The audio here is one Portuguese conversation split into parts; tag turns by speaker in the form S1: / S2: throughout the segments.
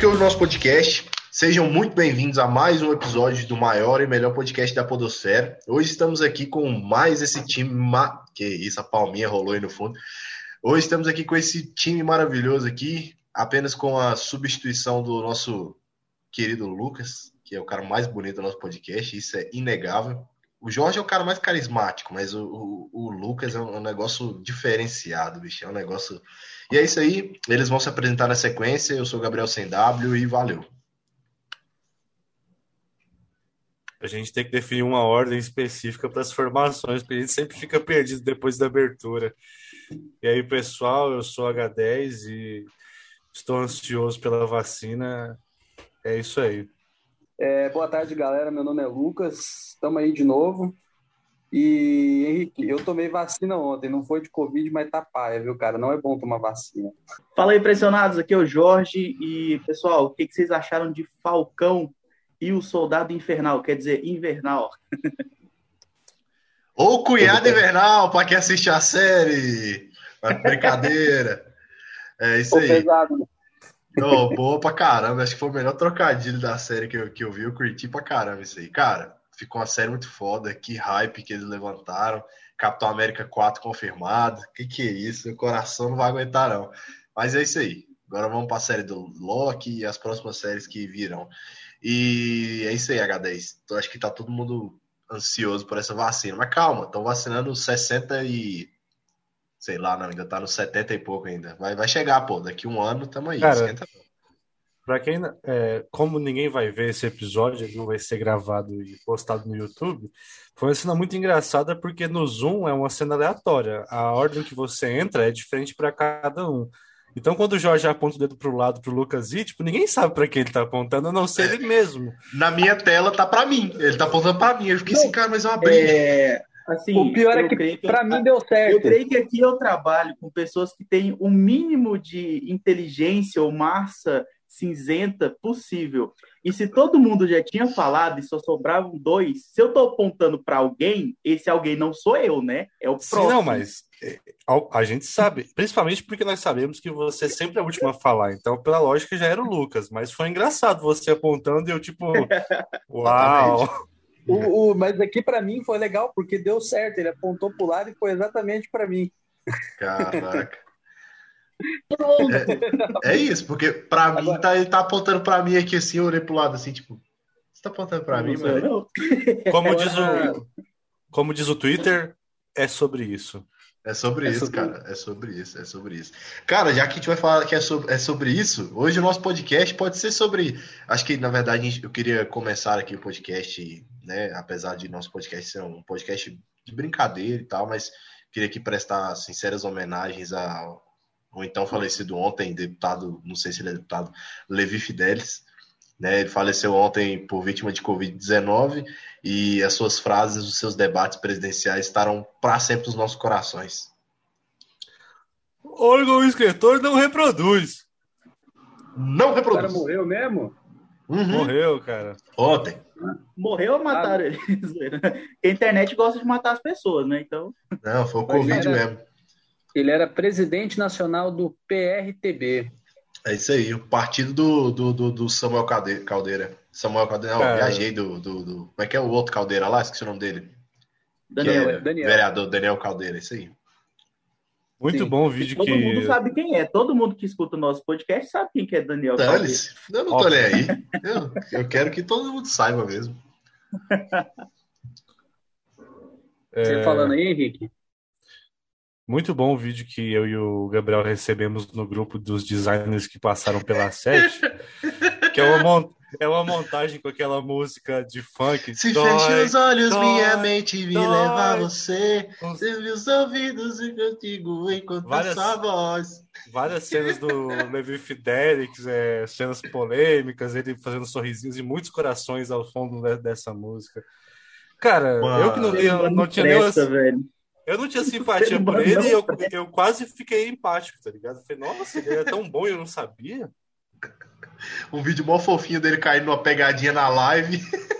S1: que ouve o nosso podcast. Sejam muito bem-vindos a mais um episódio do maior e melhor podcast da Podosfera. Hoje estamos aqui com mais esse time. Ma... Que isso, a palminha rolou aí no fundo. Hoje estamos aqui com esse time maravilhoso aqui, apenas com a substituição do nosso querido Lucas, que é o cara mais bonito do nosso podcast, isso é inegável. O Jorge é o cara mais carismático, mas o, o, o Lucas é um negócio diferenciado, bicho. É um negócio. E é isso aí. Eles vão se apresentar na sequência. Eu sou o Gabriel Sem W e valeu.
S2: A gente tem que definir uma ordem específica para as formações, porque a gente sempre fica perdido depois da abertura. E aí, pessoal, eu sou H10 e estou ansioso pela vacina. É isso aí.
S3: É, boa tarde, galera. Meu nome é Lucas. Estamos aí de novo. E, Henrique, eu tomei vacina ontem. Não foi de Covid, mas tá paia, viu, cara? Não é bom tomar vacina.
S4: Fala aí, impressionados. Aqui é o Jorge. E, pessoal, o que, que vocês acharam de Falcão e o Soldado Infernal? Quer dizer, Invernal.
S1: Ou Cunhado Invernal, para quem assiste a série. Brincadeira. É isso aí. Pesado, né? Oh, boa pra caramba. Acho que foi o melhor trocadilho da série que eu, que eu vi. Eu curti pra caramba isso aí. Cara, ficou uma série muito foda. Que hype que eles levantaram. Capitão América 4 confirmado. Que que é isso? O coração não vai aguentar, não. Mas é isso aí. Agora vamos pra série do Loki e as próximas séries que virão. E é isso aí, H10. Então, acho que tá todo mundo ansioso por essa vacina. Mas calma, estão vacinando 60 e sei lá, não, ainda tá no 70 e pouco ainda. Vai, vai chegar, pô, daqui um ano tamo aí. Cara,
S2: pra quem, é, como ninguém vai ver esse episódio, ele não vai ser gravado e postado no YouTube, foi uma cena muito engraçada porque no Zoom é uma cena aleatória. A ordem que você entra é diferente para cada um. Então, quando o Jorge aponta o dedo pro lado pro Lucas e, tipo, ninguém sabe para quem ele tá apontando, a não ser ele mesmo.
S1: Na minha tela tá para mim. Ele tá apontando para mim. Eu fiquei assim, cara, mas é uma briga. É...
S3: Assim, o pior é que, que para mim deu certo.
S4: Eu creio que aqui eu trabalho com pessoas que têm o mínimo de inteligência ou massa cinzenta possível. E se todo mundo já tinha falado e só sobravam dois, se eu estou apontando para alguém, esse alguém não sou eu, né? É o próximo. Sim,
S2: não, mas é, a gente sabe, principalmente porque nós sabemos que você sempre é a última a falar. Então, pela lógica, já era o Lucas. Mas foi engraçado você apontando e eu, tipo, uau!
S3: O, o, mas aqui para mim foi legal porque deu certo. Ele apontou pro lado e foi exatamente para mim.
S1: Caraca. É, é, isso, porque para Agora... mim tá, ele tá apontando para mim aqui assim, eu olhei pro lado assim, tipo, você tá apontando para mim, mano?
S2: Como diz o como diz o Twitter, é sobre isso.
S1: É sobre é isso, sobre... cara. É sobre isso, é sobre isso. Cara, já que a gente vai falar que é sobre, é sobre isso, hoje o nosso podcast pode ser sobre. Acho que, na verdade, eu queria começar aqui o podcast né? Apesar de nosso podcast ser um podcast de brincadeira e tal, mas queria aqui prestar sinceras homenagens ao, ao então falecido ontem, deputado, não sei se ele é deputado, Levi Fidelis. Né, ele faleceu ontem por vítima de Covid-19 e as suas frases, os seus debates presidenciais estarão para sempre nos nossos corações.
S2: Órgão escritor não reproduz.
S1: Não reproduz. O
S3: cara morreu mesmo?
S2: Uhum. Morreu, cara.
S1: Ontem.
S4: Morreu ou mataram ah. ele? a internet gosta de matar as pessoas, né? Então.
S1: Não, foi o Covid mesmo.
S3: Ele era presidente nacional do PRTB.
S1: É isso aí, o partido do, do, do, do Samuel Caldeira. Samuel Caldeira, não, é. viajei do, do, do, Como é que é o outro Caldeira lá? Esqueci o nome dele.
S3: Daniel, é Daniel.
S1: Vereador Daniel Caldeira, isso aí.
S2: Muito Sim. bom o vídeo
S4: todo
S2: que.
S4: Todo mundo sabe quem é. Todo mundo que escuta o nosso podcast sabe quem que é Daniel.
S1: Dane-se. Eu não tô nem aí. Eu, eu quero que todo mundo saiba mesmo.
S3: É... Você falando aí, Henrique?
S2: Muito bom o vídeo que eu e o Gabriel recebemos no grupo dos designers que passaram pela sete, que é uma, é uma montagem com aquela música de funk.
S1: Se dói, os olhos, dói, minha mente me dói, leva a você. Se os ouvidos e contigo enquanto várias, sua voz.
S2: Várias cenas do Levi Fidelix, é, cenas polêmicas, ele fazendo sorrisinhos e muitos corações ao fundo dessa música. Cara, Mano, eu que não, eu não tinha presta, nem. Eu não tinha simpatia por ele e eu, eu quase fiquei empático, tá ligado? falei, nossa, ele é tão bom e eu não sabia.
S1: um vídeo mó fofinho dele caindo numa pegadinha na live.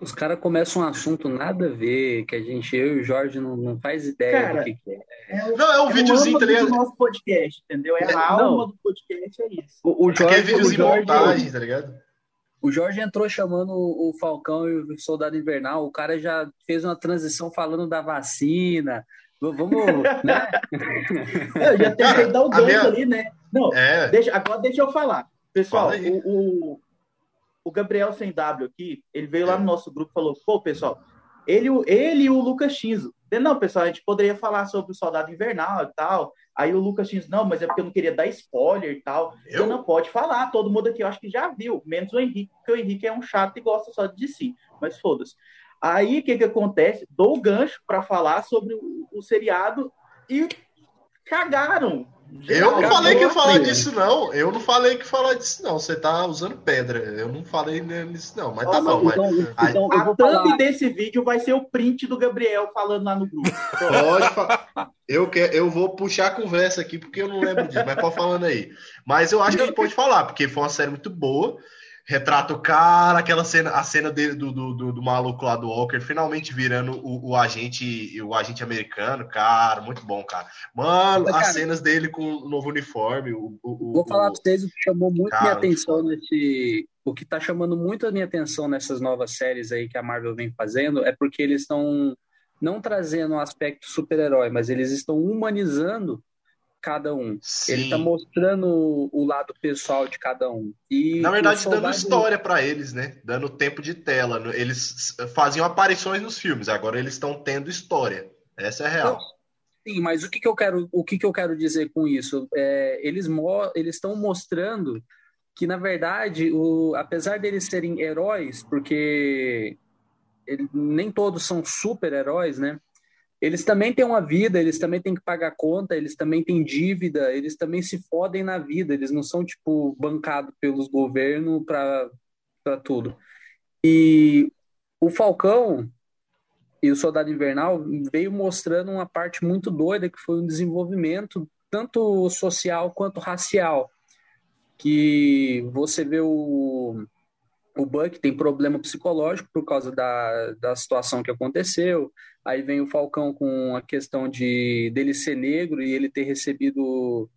S3: Os caras começam um assunto nada a ver, que a gente, eu e o Jorge, não, não faz ideia cara, do que, que é.
S4: é o, não, é um é videozinho, tá ligado? do nosso podcast, entendeu? É a é, alma não. do podcast, é isso. O,
S3: o Jorge, Aquele videozinho o Jorge, montagem, tá ligado? O Jorge entrou chamando o Falcão e o Soldado Invernal, o cara já fez uma transição falando da vacina, Vamos, né?
S4: eu já tentei dar o gancho minha... ali, né? Não, é. deixa, agora deixa eu falar. Pessoal, Fala o, o, o, Gabriel Sem W aqui, ele veio lá no nosso grupo e falou: pô, pessoal, ele, ele e o Lucas Chinzo. Não, pessoal, a gente poderia falar sobre o Soldado Invernal e tal. Aí o Lucas Chinzo, não, mas é porque eu não queria dar spoiler e tal. Eu? não pode falar, todo mundo aqui eu acho que já viu, menos o Henrique, porque o Henrique é um chato e gosta só de si. Mas foda-se. Aí o que, que acontece? Dou o gancho para falar sobre o, o, seriado e cagaram.
S1: Eu não falei que ia falar disso, não. Eu não falei que falar disso, não. Você tá usando pedra. Eu não falei nisso, não. Mas tá bom. Então, mas...
S4: então, a thumb falar... desse vídeo vai ser o print do Gabriel falando lá no grupo.
S1: Pode falar. Eu, quero, eu vou puxar a conversa aqui porque eu não lembro disso, mas pode falando aí. Mas eu acho que a gente pode falar, porque foi uma série muito boa retrata o cara, aquela cena, a cena dele do, do, do, do maluco lá do Walker, finalmente virando o, o, agente o agente americano, cara, muito bom, cara. Mano, Mas, cara, as cenas dele com o novo uniforme. O, o
S3: vou falar pra vocês o que chamou muito cara, minha atenção nesse. O que tá chamando muito a minha atenção nessas novas séries aí que a Marvel vem fazendo é porque eles estão não trazendo um aspecto super-herói, mas eles estão humanizando cada um. Sim. Ele tá mostrando o lado pessoal de cada um. E
S1: Na verdade, dando história para eles, né? Dando tempo de tela. Eles faziam aparições nos filmes, agora eles estão tendo história. Essa é a real.
S3: Sim, mas o que, que eu quero, o que, que eu quero dizer com isso? É, eles mo eles estão mostrando que na verdade, o, apesar deles serem heróis, porque ele, nem todos são super-heróis, né? Eles também têm uma vida, eles também têm que pagar conta, eles também têm dívida, eles também se fodem na vida, eles não são, tipo, bancados pelos governos para tudo. E o Falcão e o Soldado Invernal veio mostrando uma parte muito doida que foi um desenvolvimento tanto social quanto racial. Que você vê o, o Buck tem problema psicológico por causa da, da situação que aconteceu. Aí vem o Falcão com a questão de dele ser negro e ele ter recebido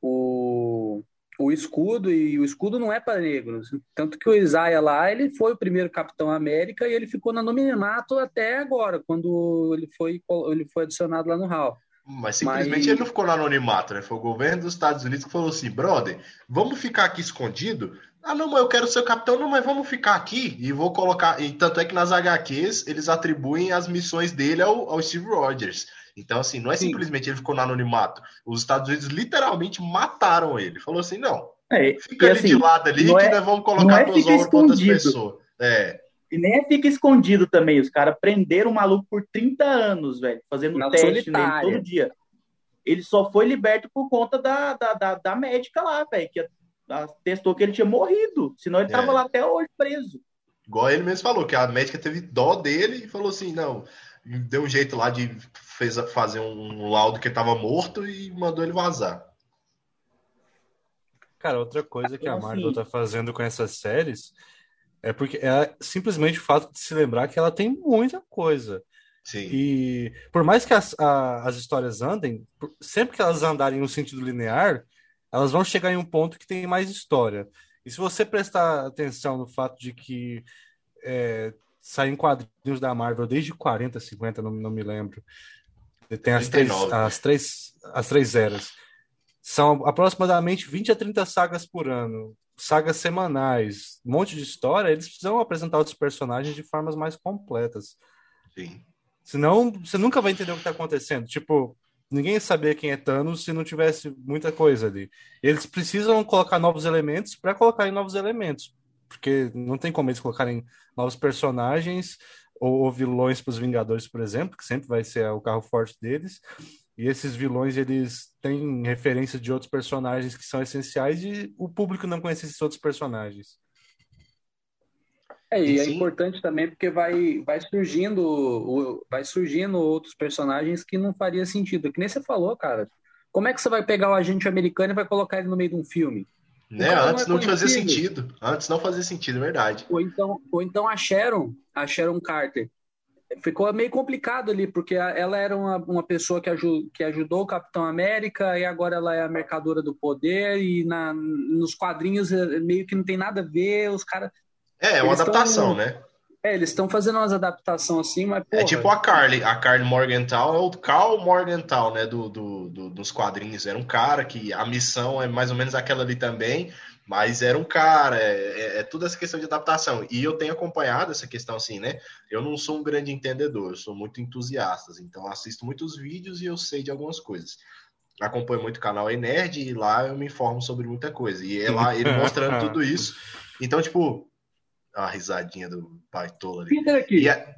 S3: o, o escudo, e o escudo não é para negros. Tanto que o Isaiah lá, ele foi o primeiro Capitão América e ele ficou no anonimato até agora, quando ele foi, ele foi adicionado lá no Hall.
S1: Mas simplesmente Mas... ele não ficou no anonimato, né? Foi o governo dos Estados Unidos que falou assim: brother, vamos ficar aqui escondido ah, não, mas eu quero ser capitão. Não, mas vamos ficar aqui e vou colocar. E tanto é que nas HQs eles atribuem as missões dele ao, ao Steve Rogers. Então, assim, não é Sim. simplesmente ele ficou no anonimato. Os Estados Unidos literalmente mataram ele. Falou assim: não, é, fica ali assim, de lado ali que é, nós vamos colocar é para outras pessoas. É.
S4: E nem é fica escondido também. Os caras prenderam o maluco por 30 anos, velho, fazendo Na teste solitária. nele todo dia. Ele só foi liberto por conta da, da, da, da médica lá, velho, que testou que ele tinha morrido, senão ele estava é. lá até hoje preso.
S1: Igual ele mesmo falou, que a médica teve dó dele e falou assim: não, deu um jeito lá de fez, fazer um laudo que estava morto e mandou ele vazar.
S2: Cara, outra coisa que a então, Marvel assim, fazendo com essas séries é porque é simplesmente o fato de se lembrar que ela tem muita coisa.
S1: Sim.
S2: E por mais que as, a, as histórias andem, sempre que elas andarem no sentido linear, elas vão chegar em um ponto que tem mais história. E se você prestar atenção no fato de que é, saem quadrinhos da Marvel desde 40, 50, não, não me lembro. Tem as três, as, três, as três eras. São aproximadamente 20 a 30 sagas por ano. Sagas semanais, um monte de história. Eles precisam apresentar outros personagens de formas mais completas.
S1: Sim.
S2: Senão, você nunca vai entender o que está acontecendo. Tipo, ninguém sabia quem é Thanos se não tivesse muita coisa ali. Eles precisam colocar novos elementos para colocar em novos elementos, porque não tem como eles colocarem novos personagens ou, ou vilões para os Vingadores, por exemplo, que sempre vai ser o carro forte deles. E esses vilões eles têm referência de outros personagens que são essenciais e o público não conhece esses outros personagens.
S3: É, e é importante também porque vai, vai surgindo vai surgindo outros personagens que não faria sentido. Que nem você falou, cara. Como é que você vai pegar o agente americano e vai colocar ele no meio de um filme?
S1: Né? Antes não, não fazia sentido. Antes não fazia sentido, é verdade.
S3: Ou então, ou então a Sharon, a Sharon Carter, ficou meio complicado ali, porque ela era uma, uma pessoa que, ajud, que ajudou o Capitão América e agora ela é a mercadora do poder e na, nos quadrinhos é, meio que não tem nada a ver, os caras...
S1: É, é uma adaptação, tão, né?
S3: É, eles estão fazendo umas adaptações assim, mas.
S1: Porra, é tipo a Carly. A Carly Morgenthau é o Carl Morgenthau, né? Do, do, do, dos quadrinhos. Era um cara que a missão é mais ou menos aquela ali também, mas era um cara. É, é, é toda essa questão de adaptação. E eu tenho acompanhado essa questão assim, né? Eu não sou um grande entendedor, eu sou muito entusiasta. Então assisto muitos vídeos e eu sei de algumas coisas acompanho muito o canal Enerd e lá eu me informo sobre muita coisa. E é lá ele mostrando tudo isso. Então, tipo, a risadinha do Baitola ali. E, a,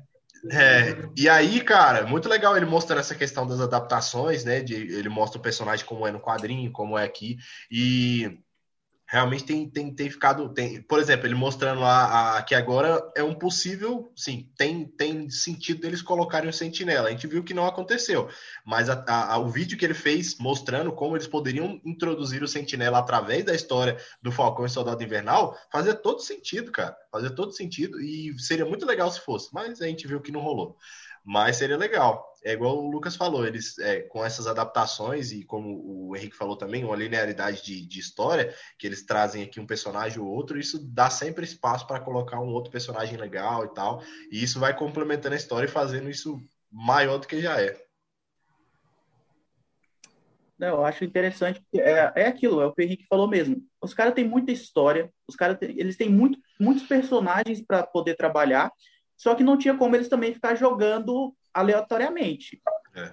S1: é, e aí, cara, muito legal ele mostrando essa questão das adaptações, né? De, ele mostra o personagem como é no quadrinho, como é aqui. E realmente tem, tem, tem ficado. Tem, por exemplo, ele mostrando lá a, que agora é um possível. Sim, tem, tem sentido deles colocarem o sentinela. A gente viu que não aconteceu. Mas a, a, o vídeo que ele fez mostrando como eles poderiam introduzir o sentinela através da história do Falcão e Soldado Invernal fazia todo sentido, cara. Fazia todo sentido. E seria muito legal se fosse. Mas a gente viu que não rolou. Mas seria legal é igual o Lucas falou, eles é, com essas adaptações e como o Henrique falou também, uma linearidade de, de, história, que eles trazem aqui um personagem ou outro, isso dá sempre espaço para colocar um outro personagem legal e tal, e isso vai complementando a história e fazendo isso maior do que já é.
S4: Eu acho interessante, é, é aquilo, é o que o Henrique falou mesmo. Os caras têm muita história, os caras eles têm muito, muitos personagens para poder trabalhar, só que não tinha como eles também ficar jogando aleatoriamente. É.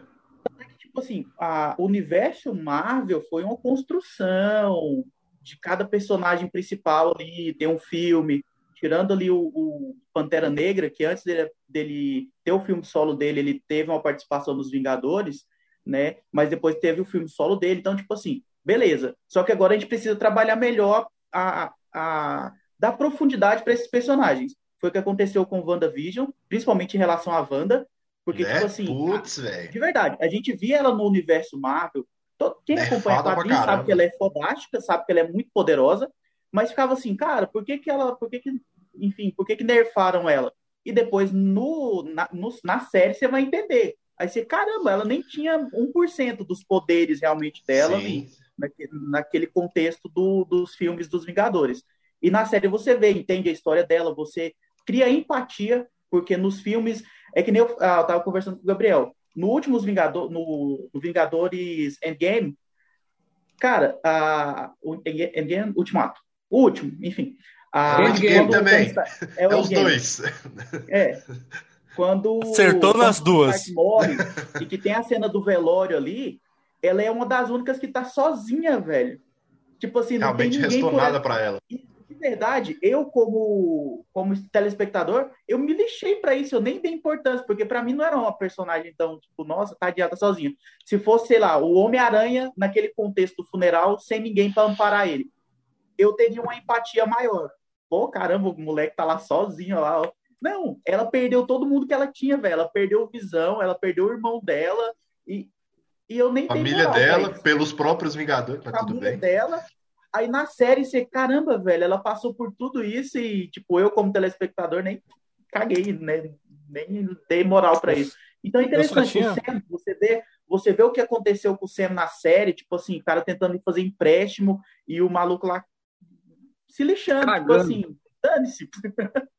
S4: Tipo assim, a, o universo Marvel foi uma construção de cada personagem principal ali, tem um filme, tirando ali o, o, Pantera Negra, que antes dele, dele, ter o filme solo dele, ele teve uma participação nos Vingadores, né? Mas depois teve o filme solo dele, então, tipo assim, beleza. Só que agora a gente precisa trabalhar melhor a, a dar profundidade para esses personagens. Foi o que aconteceu com WandaVision, principalmente em relação à Wanda, porque, né? tipo assim, Putz, a, de verdade, a gente via ela no universo Marvel. Todo, quem é acompanha a quadrinhos sabe que ela é fodástica, sabe que ela é muito poderosa, mas ficava assim, cara, por que, que ela. Por que, que enfim, por que, que nerfaram ela? E depois no, na, no, na série você vai entender. Aí você, caramba, ela nem tinha 1% dos poderes realmente dela naquele, naquele contexto do, dos filmes dos Vingadores. E na série você vê, entende a história dela, você cria empatia, porque nos filmes é que nem eu, ah, eu tava conversando com o Gabriel. No últimos Vingador, no, no Vingadores Endgame, cara, a, o Endgame, Ultimato. O último, enfim.
S1: A, Endgame também. é, é os dois.
S4: É. Quando
S2: Acertou nas duas.
S4: morre e que tem a cena do velório ali, ela é uma das únicas que tá sozinha, velho. Tipo assim, não
S1: Realmente
S4: tem ninguém
S1: restou nada para ela.
S4: Verdade, eu como como telespectador, eu me lixei para isso, eu nem dei importância, porque para mim não era uma personagem tão, tipo, nossa, tá adiada sozinha. Se fosse, sei lá, o Homem-Aranha naquele contexto do funeral, sem ninguém para amparar ele, eu teria uma empatia maior. Pô, caramba, o moleque tá lá sozinho lá, ó. Não, ela perdeu todo mundo que ela tinha, velho. Ela perdeu visão, ela perdeu o irmão dela e, e eu nem
S1: Família dela, pelos próprios Vingadores, tá tudo bem.
S4: dela, Aí na série você, caramba, velho, ela passou por tudo isso e, tipo, eu como telespectador nem caguei, né? Nem dei moral para isso. Então é interessante, tinha... Sam, você vê, você vê o que aconteceu com o Sam na série, tipo assim, o cara tentando fazer empréstimo e o maluco lá se lixando, tipo Cagando. tipo assim, dane-se.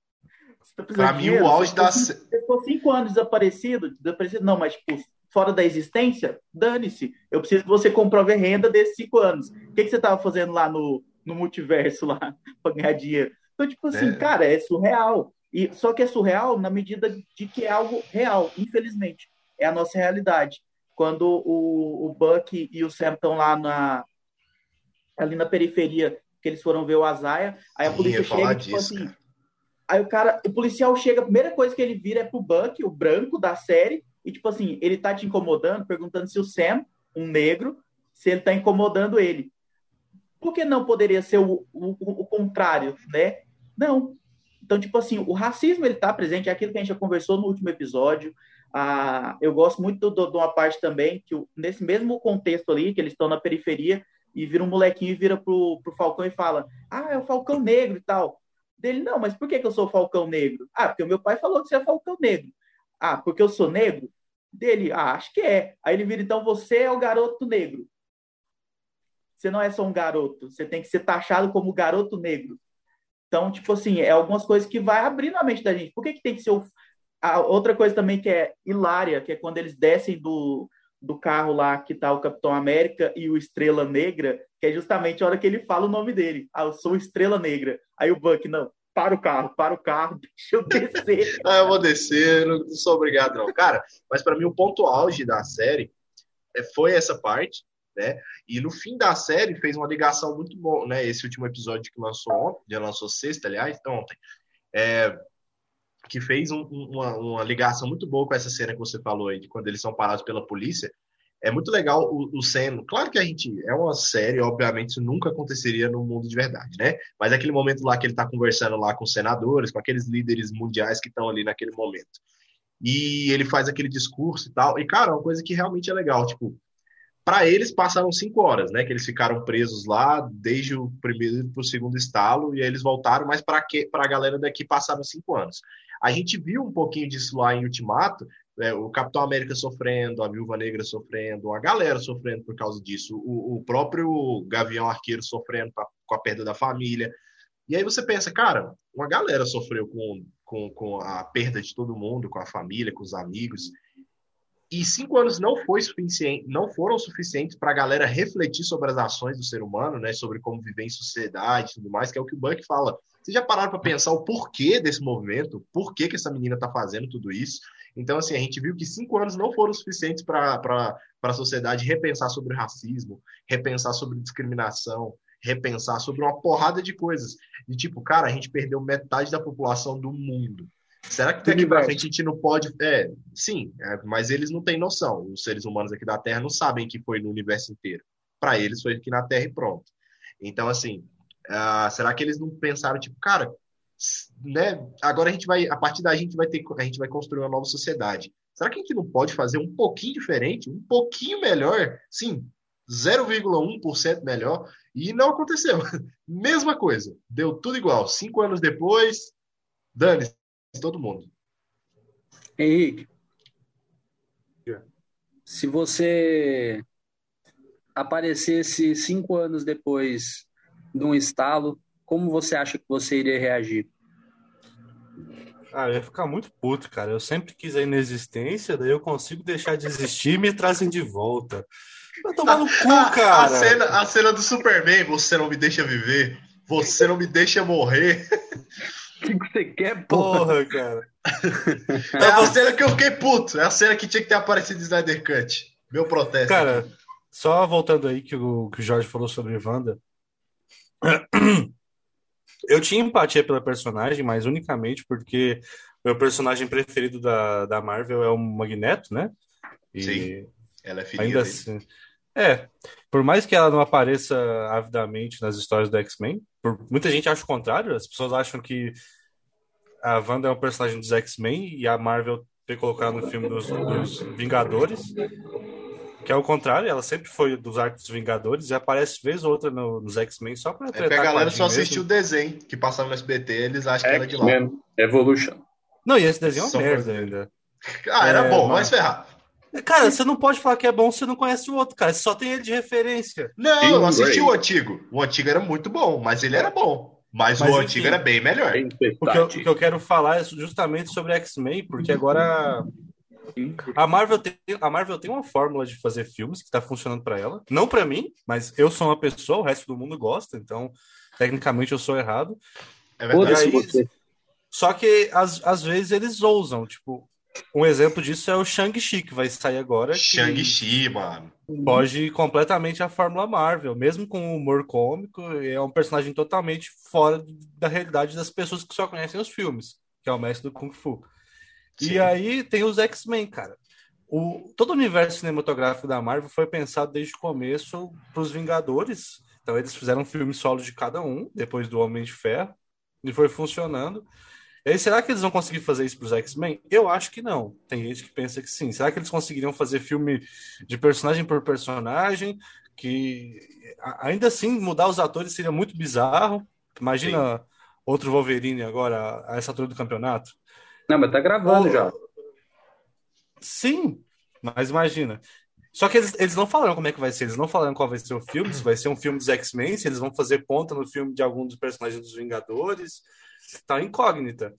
S1: pra mim, o auge da.
S4: Você ficou cinco anos desaparecido, desaparecido, não, mas tipo, fora da existência, dane-se. Eu preciso que você comprove renda desses cinco anos. O que, que você estava fazendo lá no, no multiverso lá para ganhar dinheiro? Então, tipo assim, é. cara, é surreal. E só que é surreal na medida de que é algo real, infelizmente. É a nossa realidade. Quando o, o Buck e o Sam estão lá na ali na periferia, que eles foram ver o Azaia, aí a polícia chega tipo disso, assim. Cara. Aí o cara, o policial chega, a primeira coisa que ele vira é pro Buck, o branco da série, e, tipo assim, ele tá te incomodando, perguntando se o Sam, um negro, se ele tá incomodando ele. Por que não poderia ser o, o, o contrário, né? Não. Então, tipo assim, o racismo, ele tá presente, é aquilo que a gente já conversou no último episódio. Ah, eu gosto muito de uma parte também, que nesse mesmo contexto ali, que eles estão na periferia, e vira um molequinho e vira pro, pro Falcão e fala: Ah, é o Falcão Negro e tal. Dele, não, mas por que, que eu sou Falcão Negro? Ah, porque o meu pai falou que você é Falcão Negro. Ah, porque eu sou negro? Dele, ah, acho que é. Aí ele vira, então você é o garoto negro. Você não é só um garoto, você tem que ser taxado como garoto negro. Então, tipo assim, é algumas coisas que vai abrindo a mente da gente. Por que, que tem que ser o. A outra coisa também que é hilária, que é quando eles descem do, do carro lá que tá o Capitão América e o Estrela Negra, que é justamente a hora que ele fala o nome dele. Ah, eu sou Estrela Negra. Aí o Buck, não, para o carro, para o carro, deixa eu descer.
S1: ah, eu vou descer, não sou obrigado não. Cara, mas para mim o ponto auge da série é, foi essa parte, né? E no fim da série fez uma ligação muito boa, né? Esse último episódio que lançou ontem, já lançou sexta, aliás, ontem, é, que fez um, uma, uma, ligação muito boa com essa cena que você falou aí, de quando eles são parados pela polícia. É muito legal o, o Sam. Claro que a gente é uma série, obviamente isso nunca aconteceria no mundo de verdade, né? Mas é aquele momento lá que ele está conversando lá com os senadores, com aqueles líderes mundiais que estão ali naquele momento. E ele faz aquele discurso e tal. E, cara, é uma coisa que realmente é legal. Tipo, para eles passaram cinco horas, né? Que eles ficaram presos lá desde o primeiro para o segundo estalo e aí eles voltaram, mas para a galera daqui passaram cinco anos. A gente viu um pouquinho disso lá em Ultimato, é, o Capitão América sofrendo, a Viúva Negra sofrendo, a galera sofrendo por causa disso, o, o próprio Gavião Arqueiro sofrendo pra, com a perda da família. E aí você pensa, cara, uma galera sofreu com, com, com a perda de todo mundo, com a família, com os amigos. E cinco anos não foi suficiente, não foram suficientes para a galera refletir sobre as ações do ser humano, né? Sobre como viver em sociedade, e tudo mais, que é o que o Buck fala. Vocês já pararam para pensar o porquê desse movimento? Por que, que essa menina está fazendo tudo isso? Então, assim, a gente viu que cinco anos não foram suficientes para a sociedade repensar sobre racismo, repensar sobre discriminação, repensar sobre uma porrada de coisas. De tipo, cara, a gente perdeu metade da população do mundo. Será que daqui para frente a gente não pode. É, sim, é, mas eles não têm noção. Os seres humanos aqui da Terra não sabem que foi no universo inteiro. Para eles foi aqui na Terra e pronto. Então, assim, uh, será que eles não pensaram, tipo, cara, né, agora a gente vai, a partir da gente vai ter, a gente vai construir uma nova sociedade. Será que a gente não pode fazer um pouquinho diferente, um pouquinho melhor? Sim, 0,1% melhor. E não aconteceu. Mesma coisa. Deu tudo igual. Cinco anos depois, dane todo mundo.
S3: Henrique, se você aparecesse cinco anos depois de um estalo, como você acha que você iria reagir?
S2: Ah, eu ia ficar muito puto, cara. Eu sempre quis a inexistência, daí eu consigo deixar de existir e me trazem de volta. Vai tomar no cu, cara.
S1: A cena, a cena do Superman, você não me deixa viver, você não me deixa morrer.
S3: O que você quer,
S2: porra, porra cara?
S1: É a cena que eu fiquei puto. É a cena que tinha que ter aparecido em Snyder Cut. Meu protesto.
S2: Cara, só voltando aí que o, que o Jorge falou sobre Wanda. Eu tinha empatia pela personagem, mas unicamente porque meu personagem preferido da, da Marvel é o Magneto, né?
S1: E Sim, ela é filha
S2: ainda dele. assim. É, por mais que ela não apareça avidamente nas histórias do X-Men, muita gente acha o contrário, as pessoas acham que a Wanda é um personagem dos X-Men e a Marvel ter colocado no filme dos, dos Vingadores. Que é o contrário, ela sempre foi dos Arcos Vingadores e aparece vez ou outra no, nos X-Men só pra
S1: É que a galera só assistiu o desenho que passava no SBT, eles acham que era de lá.
S3: Evolution.
S2: Não, e esse desenho é uma merda ainda.
S1: Ah, era é, bom, mas ferrar.
S2: Cara, você não pode falar que é bom se você não conhece o outro, cara. Você só tem ele de referência.
S1: Não, eu assisti o antigo. O antigo era muito bom, mas ele era bom. Mas, mas o enfim, antigo era bem melhor.
S2: O que, eu, o que eu quero falar é justamente sobre X-Men, porque agora a Marvel, tem, a Marvel tem uma fórmula de fazer filmes que está funcionando para ela. Não para mim, mas eu sou uma pessoa, o resto do mundo gosta, então tecnicamente eu sou errado.
S1: É verdade. Aí,
S2: só que às, às vezes eles ousam, tipo, um exemplo disso é o Shang-Chi, que vai sair agora.
S1: Shang-Chi, mano.
S2: Foge completamente a Fórmula Marvel, mesmo com humor cômico, é um personagem totalmente fora da realidade das pessoas que só conhecem os filmes, que é o mestre do Kung Fu. Sim. E aí tem os X-Men, cara. O, todo o universo cinematográfico da Marvel foi pensado desde o começo para os Vingadores. Então eles fizeram um filme solo de cada um, depois do Homem de Ferro, e foi funcionando. E aí, será que eles vão conseguir fazer isso para os X-Men? Eu acho que não. Tem gente que pensa que sim. Será que eles conseguiriam fazer filme de personagem por personagem, que ainda assim mudar os atores seria muito bizarro. Imagina Sim. outro Wolverine agora a essa altura do campeonato.
S3: Não, mas tá gravando já.
S2: Sim, mas imagina. Só que eles, eles não falaram como é que vai ser, eles não falaram qual vai ser o filme, se vai ser um filme dos X-Men, se eles vão fazer ponta no filme de algum dos personagens dos Vingadores. Tá incógnita.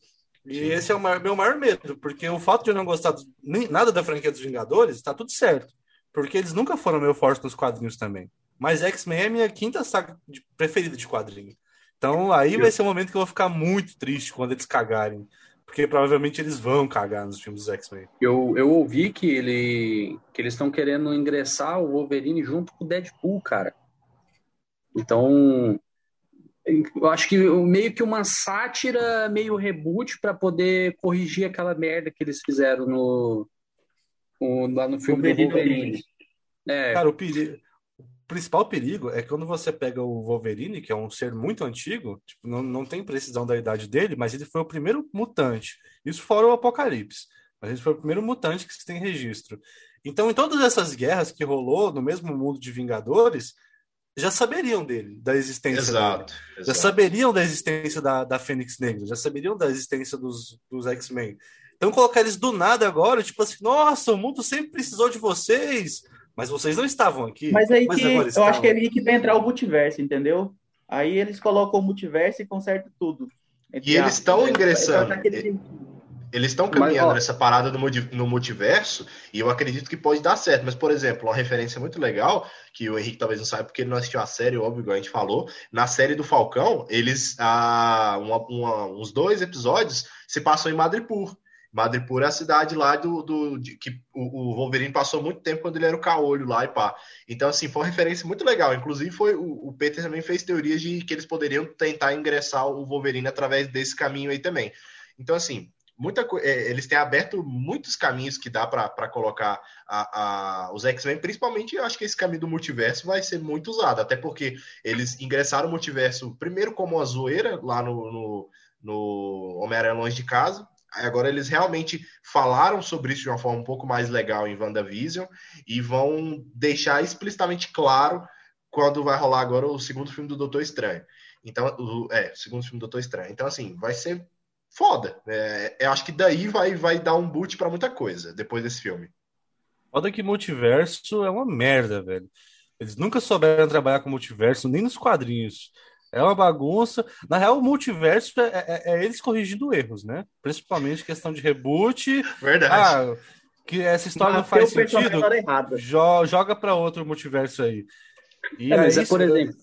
S2: E Sim. esse é o maior, meu maior medo, porque o fato de eu não gostar nem, nada da franquia dos Vingadores, tá tudo certo. Porque eles nunca foram meu forte nos quadrinhos também. Mas X-Men é a minha quinta saga de, preferida de quadrinho. Então aí vai ser o um momento que eu vou ficar muito triste quando eles cagarem porque provavelmente eles vão cagar nos filmes dos X-Men.
S3: Eu, eu ouvi que, ele, que eles estão querendo ingressar o Wolverine junto com o Deadpool, cara. Então, eu acho que meio que uma sátira, meio reboot para poder corrigir aquela merda que eles fizeram no, no lá no filme Wolverine do Wolverine.
S2: É. Cara, o perigo, principal perigo é quando você pega o Wolverine, que é um ser muito antigo, tipo, não, não tem precisão da idade dele, mas ele foi o primeiro mutante. Isso fora o Apocalipse. Mas ele foi o primeiro mutante que se tem registro. Então, em todas essas guerras que rolou no mesmo mundo de Vingadores, já saberiam dele, da existência
S1: exato,
S2: dele.
S1: Exato.
S2: Já saberiam da existência da, da Fênix Negra, já saberiam da existência dos, dos X-Men. Então, colocar eles do nada agora, tipo assim, nossa, o mundo sempre precisou de vocês mas vocês não estavam aqui.
S4: Mas aí que eu acho que é aí que vai entrar o multiverso, entendeu? Aí eles colocam o multiverso e consertam tudo.
S1: E eles estão ingressando. Eles estão caminhando mas, nessa parada no multiverso e eu acredito que pode dar certo. Mas, por exemplo, uma referência muito legal, que o Henrique talvez não saiba porque ele não assistiu a série, óbvio, igual a gente falou. Na série do Falcão, eles, ah, uma, uma, uns dois episódios se passam em Madripoor. Madripoor é a cidade lá do, do de, que o, o, Wolverine passou muito tempo quando ele era o caolho lá e pá. Então, assim, foi uma referência muito legal. Inclusive, foi o, o Peter também fez teorias de que eles poderiam tentar ingressar o Wolverine através desse caminho aí também. Então, assim, muita é, eles têm aberto muitos caminhos que dá para colocar a, a, os X-Men, principalmente eu acho que esse caminho do multiverso vai ser muito usado, até porque eles ingressaram o multiverso primeiro como uma zoeira lá no, no, no Homem-Aranha Longe de Casa, Agora eles realmente falaram sobre isso de uma forma um pouco mais legal em WandaVision e vão deixar explicitamente claro quando vai rolar agora o segundo filme do Doutor Estranho. Então, o, é, o segundo filme do Doutor Estranho. Então, assim, vai ser foda. É, eu acho que daí vai, vai dar um boot para muita coisa depois desse filme.
S2: Foda que multiverso é uma merda, velho. Eles nunca souberam trabalhar com multiverso, nem nos quadrinhos. É uma bagunça. Na real, o multiverso é, é, é eles corrigindo erros, né? Principalmente questão de reboot.
S1: Verdade.
S2: Ah, que essa história não faz sentido. Jo joga para outro multiverso aí.
S3: E é, mas é, por exemplo.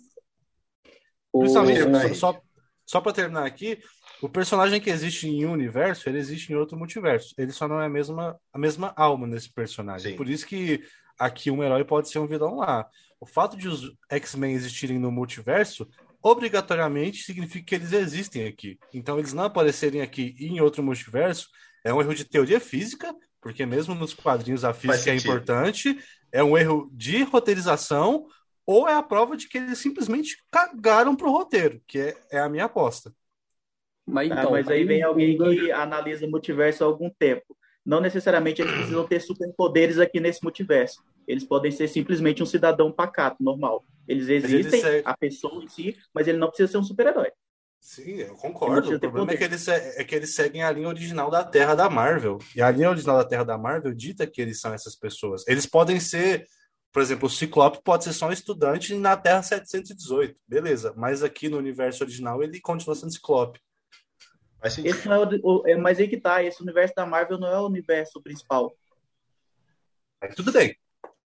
S2: Principalmente, o... só, só para terminar aqui, o personagem que existe em um universo, ele existe em outro multiverso. Ele só não é a mesma, a mesma alma nesse personagem. Sim. Por isso que aqui um herói pode ser um vilão lá. O fato de os X-Men existirem no multiverso obrigatoriamente significa que eles existem aqui. Então, eles não aparecerem aqui em outro multiverso é um erro de teoria física, porque mesmo nos quadrinhos a física é importante, é um erro de roteirização, ou é a prova de que eles simplesmente cagaram pro roteiro, que é, é a minha aposta.
S4: Mas, ah, então, ah, mas aí vem alguém que analisa o multiverso há algum tempo. Não necessariamente eles precisam ter superpoderes aqui nesse multiverso. Eles podem ser simplesmente um cidadão pacato, normal. Eles existem, eles a pessoa em si, mas ele não precisa ser um super-herói.
S2: Sim, eu concordo. O problema é que, eles, é que eles seguem a linha original da Terra da Marvel. E a linha original da Terra da Marvel dita que eles são essas pessoas. Eles podem ser, por exemplo, o Ciclope pode ser só um estudante na Terra 718, beleza. Mas aqui no universo original ele continua sendo Ciclope.
S4: Esse não é o, é, mas aí que tá, esse universo da Marvel não é o universo principal.
S2: Aí tudo bem.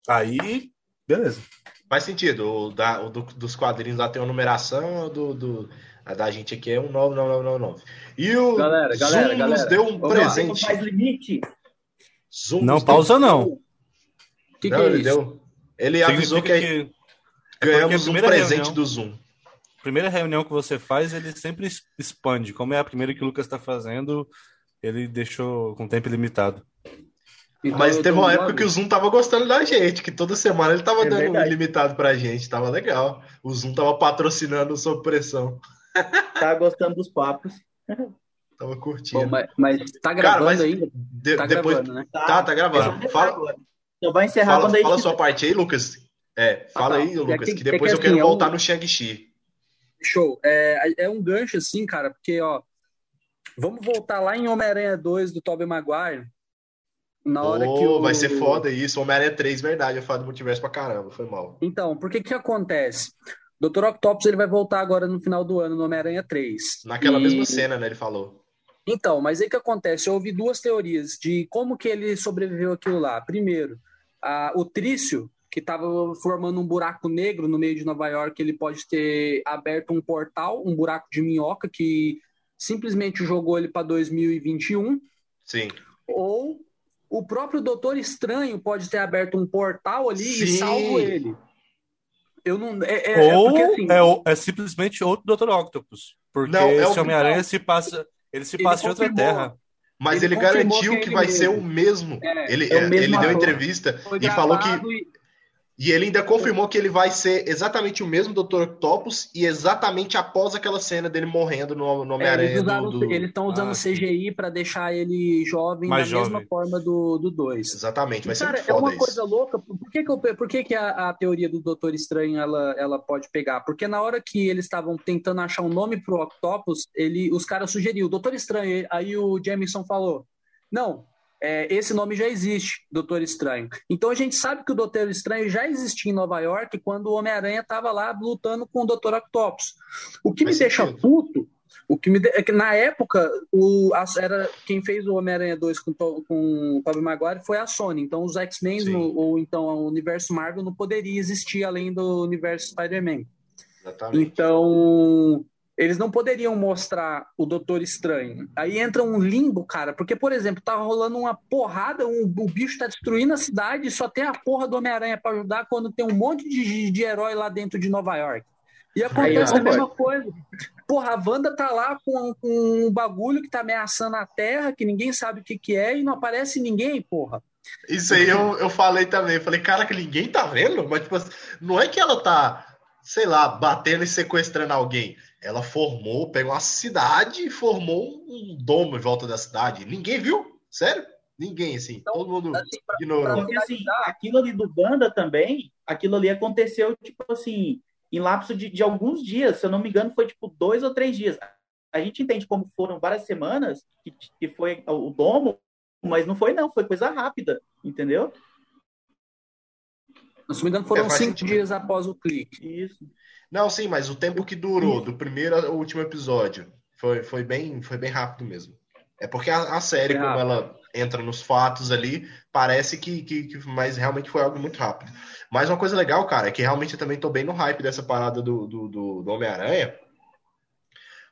S2: Aí, beleza.
S1: Faz sentido. O, da, o do, dos quadrinhos lá tem uma numeração, do, do, a da gente aqui é um 9999. E o galera, Zoom galera, nos galera. deu um Vamos presente.
S4: Lá, faz limite.
S2: Zoom não pausa, não.
S1: O que, não, que é ele isso? Deu, ele avisou que, que ganhamos um presente reunião, do Zoom.
S2: Primeira reunião que você faz, ele sempre expande. Como é a primeira que o Lucas está fazendo, ele deixou com tempo limitado.
S1: Então, Mas teve uma época que o Zoom tava gostando da gente, que toda semana ele tava é dando verdade. um ilimitado pra gente, tava legal. O Zoom tava patrocinando sob pressão.
S4: Tava gostando dos papos.
S1: Tava curtindo. Bom,
S3: mas, mas tá gravando Cara, mas ainda?
S1: De, tá depois, gravando, né? Tá, tá gravando.
S4: Fala, então vai encerrar
S1: fala,
S4: quando
S1: Fala a sua parte aí, Lucas. É, fala ah, tá. aí, Lucas, que, que depois é que, eu quero assim, voltar é um... no Shang-Chi.
S3: Show. É, é um gancho assim, cara, porque, ó, vamos voltar lá em Homem-Aranha 2 do Tobey Maguire.
S1: Na hora oh, que o... vai ser foda isso. Homem-Aranha 3, verdade. Eu falo do multiverso pra caramba, foi mal.
S3: Então, por que que acontece? Dr. Octopus ele vai voltar agora no final do ano no Homem-Aranha 3.
S1: Naquela e... mesma cena, né? Ele falou.
S3: Então, mas aí que acontece? Eu ouvi duas teorias de como que ele sobreviveu aquilo lá. Primeiro, a, o Trício, que estava formando um buraco negro no meio de Nova York, ele pode ter aberto um portal, um buraco de minhoca que simplesmente jogou ele para 2021.
S1: Sim.
S3: Ou o próprio Doutor Estranho pode ter aberto um portal ali Sim. e salvo ele.
S2: Eu não. É, é, é Ou é, porque, assim, é, é, simplesmente outro Doutor Octopus. Porque não, é esse Homem-Aranha se passa. Ele se passa em outra terra.
S1: Mas ele, ele garantiu que, vai ser o mesmo. É, ele, é, mesmo ele deu entrevista e falou que. E ele ainda confirmou que ele vai ser exatamente o mesmo Dr. Octopus e exatamente após aquela cena dele morrendo no, no Homem-Aranha.
S3: É, eles estão usando ah, CGI para deixar ele jovem da jovem. mesma forma do 2.
S1: Exatamente, vai ser
S3: Cara, é uma isso. coisa louca. Por que, que, eu, por que, que a, a, teoria do Doutor Estranho ela, ela pode pegar? Porque na hora que eles estavam tentando achar um nome pro Octopus, ele, os caras sugeriram Doutor Estranho. Aí o Jameson falou: Não, é, esse nome já existe, Doutor Estranho. Então a gente sabe que o Doutor Estranho já existia em Nova York quando o Homem-Aranha estava lá lutando com o Doutor Octopus. O que Faz me deixa puto, o que me de... é que na época o, era quem fez o Homem-Aranha 2 com, com o Tobey Maguire foi a Sony. Então os X-Men ou então o universo Marvel não poderia existir além do universo Spider-Man. Então eles não poderiam mostrar o Doutor Estranho. Aí entra um limbo, cara, porque, por exemplo, tá rolando uma porrada, um, o bicho tá destruindo a cidade e só tem a porra do Homem-Aranha para ajudar quando tem um monte de, de herói lá dentro de Nova York. E acontece Aí, a mesma coisa. Porra, a Wanda tá lá com, com um bagulho que tá ameaçando a Terra, que ninguém sabe o que, que é, e não aparece ninguém, porra.
S1: Isso aí eu, eu falei também. Falei, cara, que ninguém tá vendo, mas tipo, não é que ela tá, sei lá, batendo e sequestrando alguém ela formou, pegou uma cidade e formou um domo em volta da cidade. Ninguém viu? Sério? Ninguém, assim. Então, todo mundo assim, pra, ignorou.
S4: Porque, assim, aquilo ali do Banda também, aquilo ali aconteceu, tipo assim, em lapso de, de alguns dias. Se eu não me engano, foi tipo dois ou três dias. A gente entende como foram várias semanas que, que foi o domo, mas não foi não, foi coisa rápida, entendeu?
S3: Se não me engano, foram é, cinco sentido. dias após o clique.
S1: Isso. Não, sim, mas o tempo que durou do primeiro ao último episódio foi, foi, bem, foi bem rápido mesmo. É porque a, a série, como ela entra nos fatos ali, parece que, que, que, Mas realmente foi algo muito rápido. Mas uma coisa legal, cara, é que realmente eu também tô bem no hype dessa parada do, do, do, do Homem-Aranha.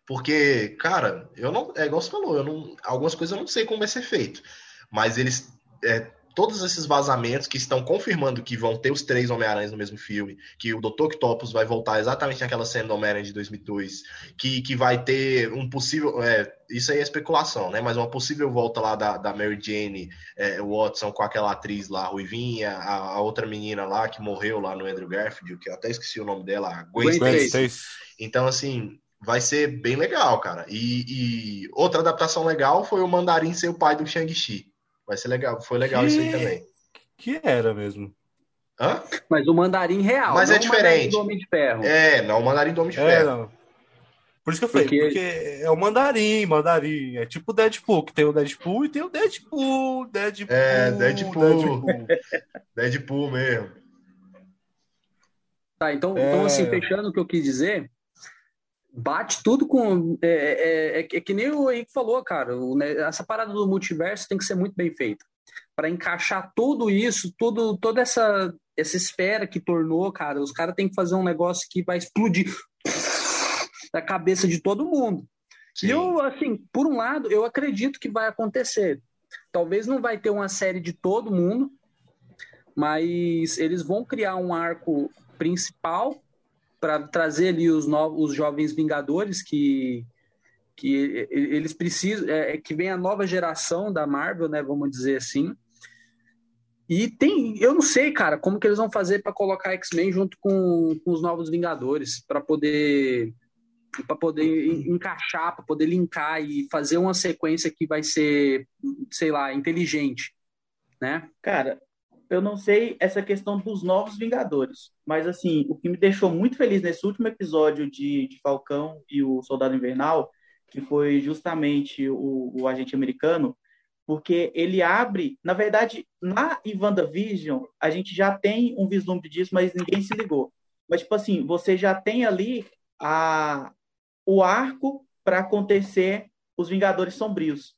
S1: Porque, cara, eu não. É igual você falou, eu não, algumas coisas eu não sei como vai ser feito. Mas eles é, todos esses vazamentos que estão confirmando que vão ter os três Homem-Aranhas no mesmo filme, que o Dr. Octopus vai voltar exatamente naquela cena do Homem-Aranha de 2002, que, que vai ter um possível. É, isso aí é especulação, né? Mas uma possível volta lá da, da Mary Jane é, Watson com aquela atriz lá, Ruivinha, a, a, outra menina lá que morreu lá no Andrew Garfield, que eu até esqueci o nome dela, Gwen, Gwen Stacy. Então, assim, vai ser bem legal, cara. E, e, outra adaptação legal foi o Mandarim ser o pai do Shang-Chi. Vai ser legal. Foi legal que... isso aí também.
S2: Que era mesmo.
S1: Hã?
S3: Mas o mandarim real.
S1: Mas é diferente.
S3: O Homem de Ferro.
S1: É, não o mandarim do Homem de é, Ferro. Não.
S2: Por isso que eu falei, porque... porque... é o mandarim, mandarim. É tipo o Deadpool, que tem o Deadpool e tem o Deadpool. Deadpool
S1: é, Deadpool. Deadpool, Deadpool mesmo.
S3: Tá, então, é... então, assim, fechando o que eu quis dizer, bate tudo com. É, é, é, é, que nem o Henrique falou, cara. O, né, essa parada do multiverso tem que ser muito bem feita. Para encaixar tudo isso, tudo, toda essa, essa espera que tornou, cara, os caras têm que fazer um negócio que vai explodir da cabeça de todo mundo. Sim. E eu, assim, por um lado, eu acredito que vai acontecer. Talvez não vai ter uma série de todo mundo, mas eles vão criar um arco principal para trazer ali os novos os jovens Vingadores que que eles precisam é, é, que vem a nova geração da Marvel, né, vamos dizer assim. E tem, eu não sei, cara, como que eles vão fazer para colocar X-Men junto com, com os novos Vingadores para poder para poder encaixar, para poder linkar e fazer uma sequência que vai ser, sei lá, inteligente, né?
S4: Cara, eu não sei essa questão dos novos Vingadores, mas assim, o que me deixou muito feliz nesse último episódio de, de Falcão e o Soldado Invernal, que foi justamente o, o agente americano, porque ele abre, na verdade, na WandaVision, a gente já tem um vislumbre disso, mas ninguém se ligou. Mas, tipo assim, você já tem ali a, o arco para acontecer os Vingadores Sombrios.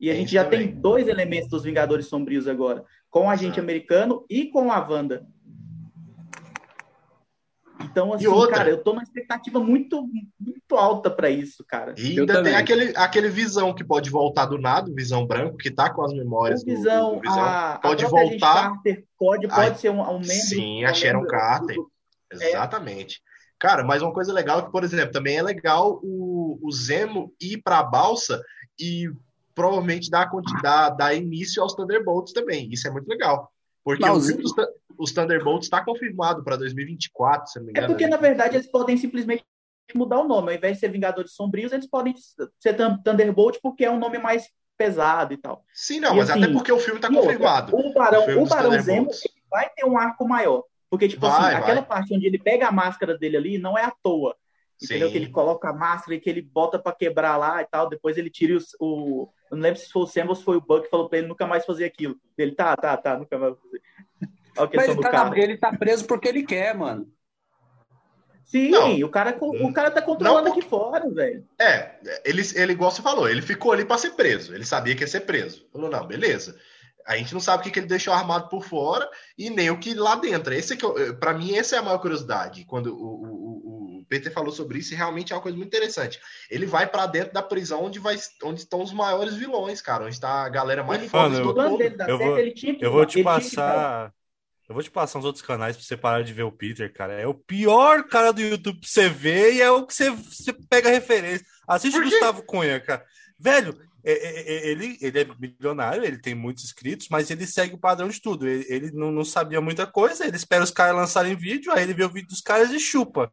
S4: E a é gente já também. tem dois elementos dos Vingadores Sombrios agora, com o agente americano e com a Wanda. Então, assim, cara, eu tô numa expectativa muito, muito alta para isso, cara.
S1: E ainda tem aquele, aquele visão que pode voltar do nada, o visão branco, que tá com as memórias.
S4: O visão, do, do visão.
S1: A, pode a voltar.
S4: pode pode ser um, um membro.
S1: Sim, a Sharon membro, Carter. É. Exatamente. Cara, mas uma coisa legal é que, por exemplo, também é legal o, o Zemo ir para a balsa e provavelmente dar, dar, dar início aos Thunderbolts também. Isso é muito legal. Porque os, os Thunderbolts está confirmado para 2024, se não me é engano.
S4: É porque, na verdade, eles podem simplesmente mudar o nome. Ao invés de ser Vingadores Sombrios, eles podem ser Thunderbolt porque é um nome mais pesado e tal.
S1: Sim, não, e mas assim, até porque o filme está confirmado.
S4: o Barão, o, o Barão Zemo vai ter um arco maior. Porque, tipo vai, assim, vai. aquela parte onde ele pega a máscara dele ali não é à toa. Entendeu? Sim. Que ele coloca a máscara e que ele bota para quebrar lá e tal. Depois ele tira os, o. Eu não lembro se foi o Sam ou se foi o Buck que falou pra ele nunca mais fazer aquilo. Ele, tá, tá, tá, nunca mais fazer.
S3: Mas ele tá, ele tá, preso porque ele quer, mano.
S4: Sim, não, o, cara, o cara tá controlando não, aqui fora, velho.
S1: É, ele, ele, igual você falou, ele ficou ali para ser preso. Ele sabia que ia ser preso. Falou, não, beleza. A gente não sabe o que, que ele deixou armado por fora e nem o que lá dentro. Esse que para mim essa é a maior curiosidade. Quando o, o, o, Peter falou sobre isso, e realmente é uma coisa muito interessante. Ele vai para dentro da prisão onde vai onde estão os maiores vilões, cara, onde está a galera mais
S2: ele, forte do mundo. Eu, vou, eu vou te passar eu vou te passar uns outros canais pra você parar de ver o Peter, cara. É o pior cara do YouTube pra você ver e é o que você, você pega referência. Assiste o Gustavo Cunha, cara. Velho, é, é, é, ele, ele é milionário, ele tem muitos inscritos, mas ele segue o padrão de tudo. Ele, ele não, não, sabia muita coisa, ele espera os caras lançarem vídeo, aí ele vê o vídeo dos caras e chupa.